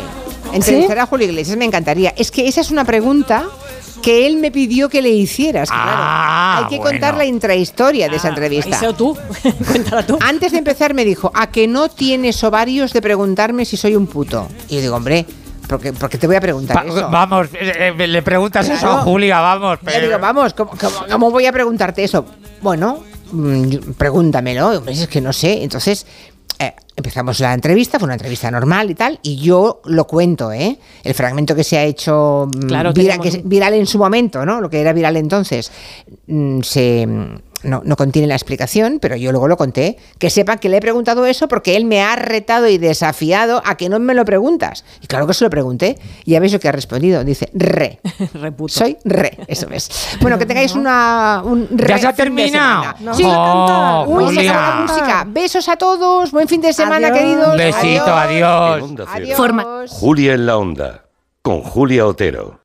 Entrevistar a Julio Iglesias me encantaría. Es que esa es una pregunta que él me pidió que le hicieras. Claro. Ah, Hay que bueno. contar la intrahistoria de esa entrevista. Eso tú, cuéntala tú. Antes de empezar me dijo, a que no tienes ovarios de preguntarme si soy un puto. Y yo digo, hombre, porque, porque te voy a preguntar eso. vamos, eh, eh, le preguntas eso Claro. a Julia, vamos. Le digo, vamos, ¿cómo, cómo- cómo voy a preguntarte eso? Bueno, mm, yo- pregúntamelo. Hombre, Es que no sé. Entonces, empezamos la entrevista, fue una entrevista normal y tal, y yo lo cuento, ¿eh? El fragmento que se ha hecho mm, Claro, que es viral en su momento, ¿no? Lo que era viral entonces, mm, se... No, no contiene la explicación, pero yo luego lo conté. Que sepan que le he preguntado eso porque él me ha retado y desafiado a que no me lo preguntas. Y claro que se lo pregunté. Y ya veis lo que ha respondido. Dice, re. Soy re. Eso es. Bueno, que tengáis una, un re ¿Ya se ha terminado? No. Sí. Oh, Uy, se la música. Besos a todos. Buen fin de semana, Adiós. queridos. Besito, adiós. Adiós. Forma- Julia en la onda, con Julia Otero.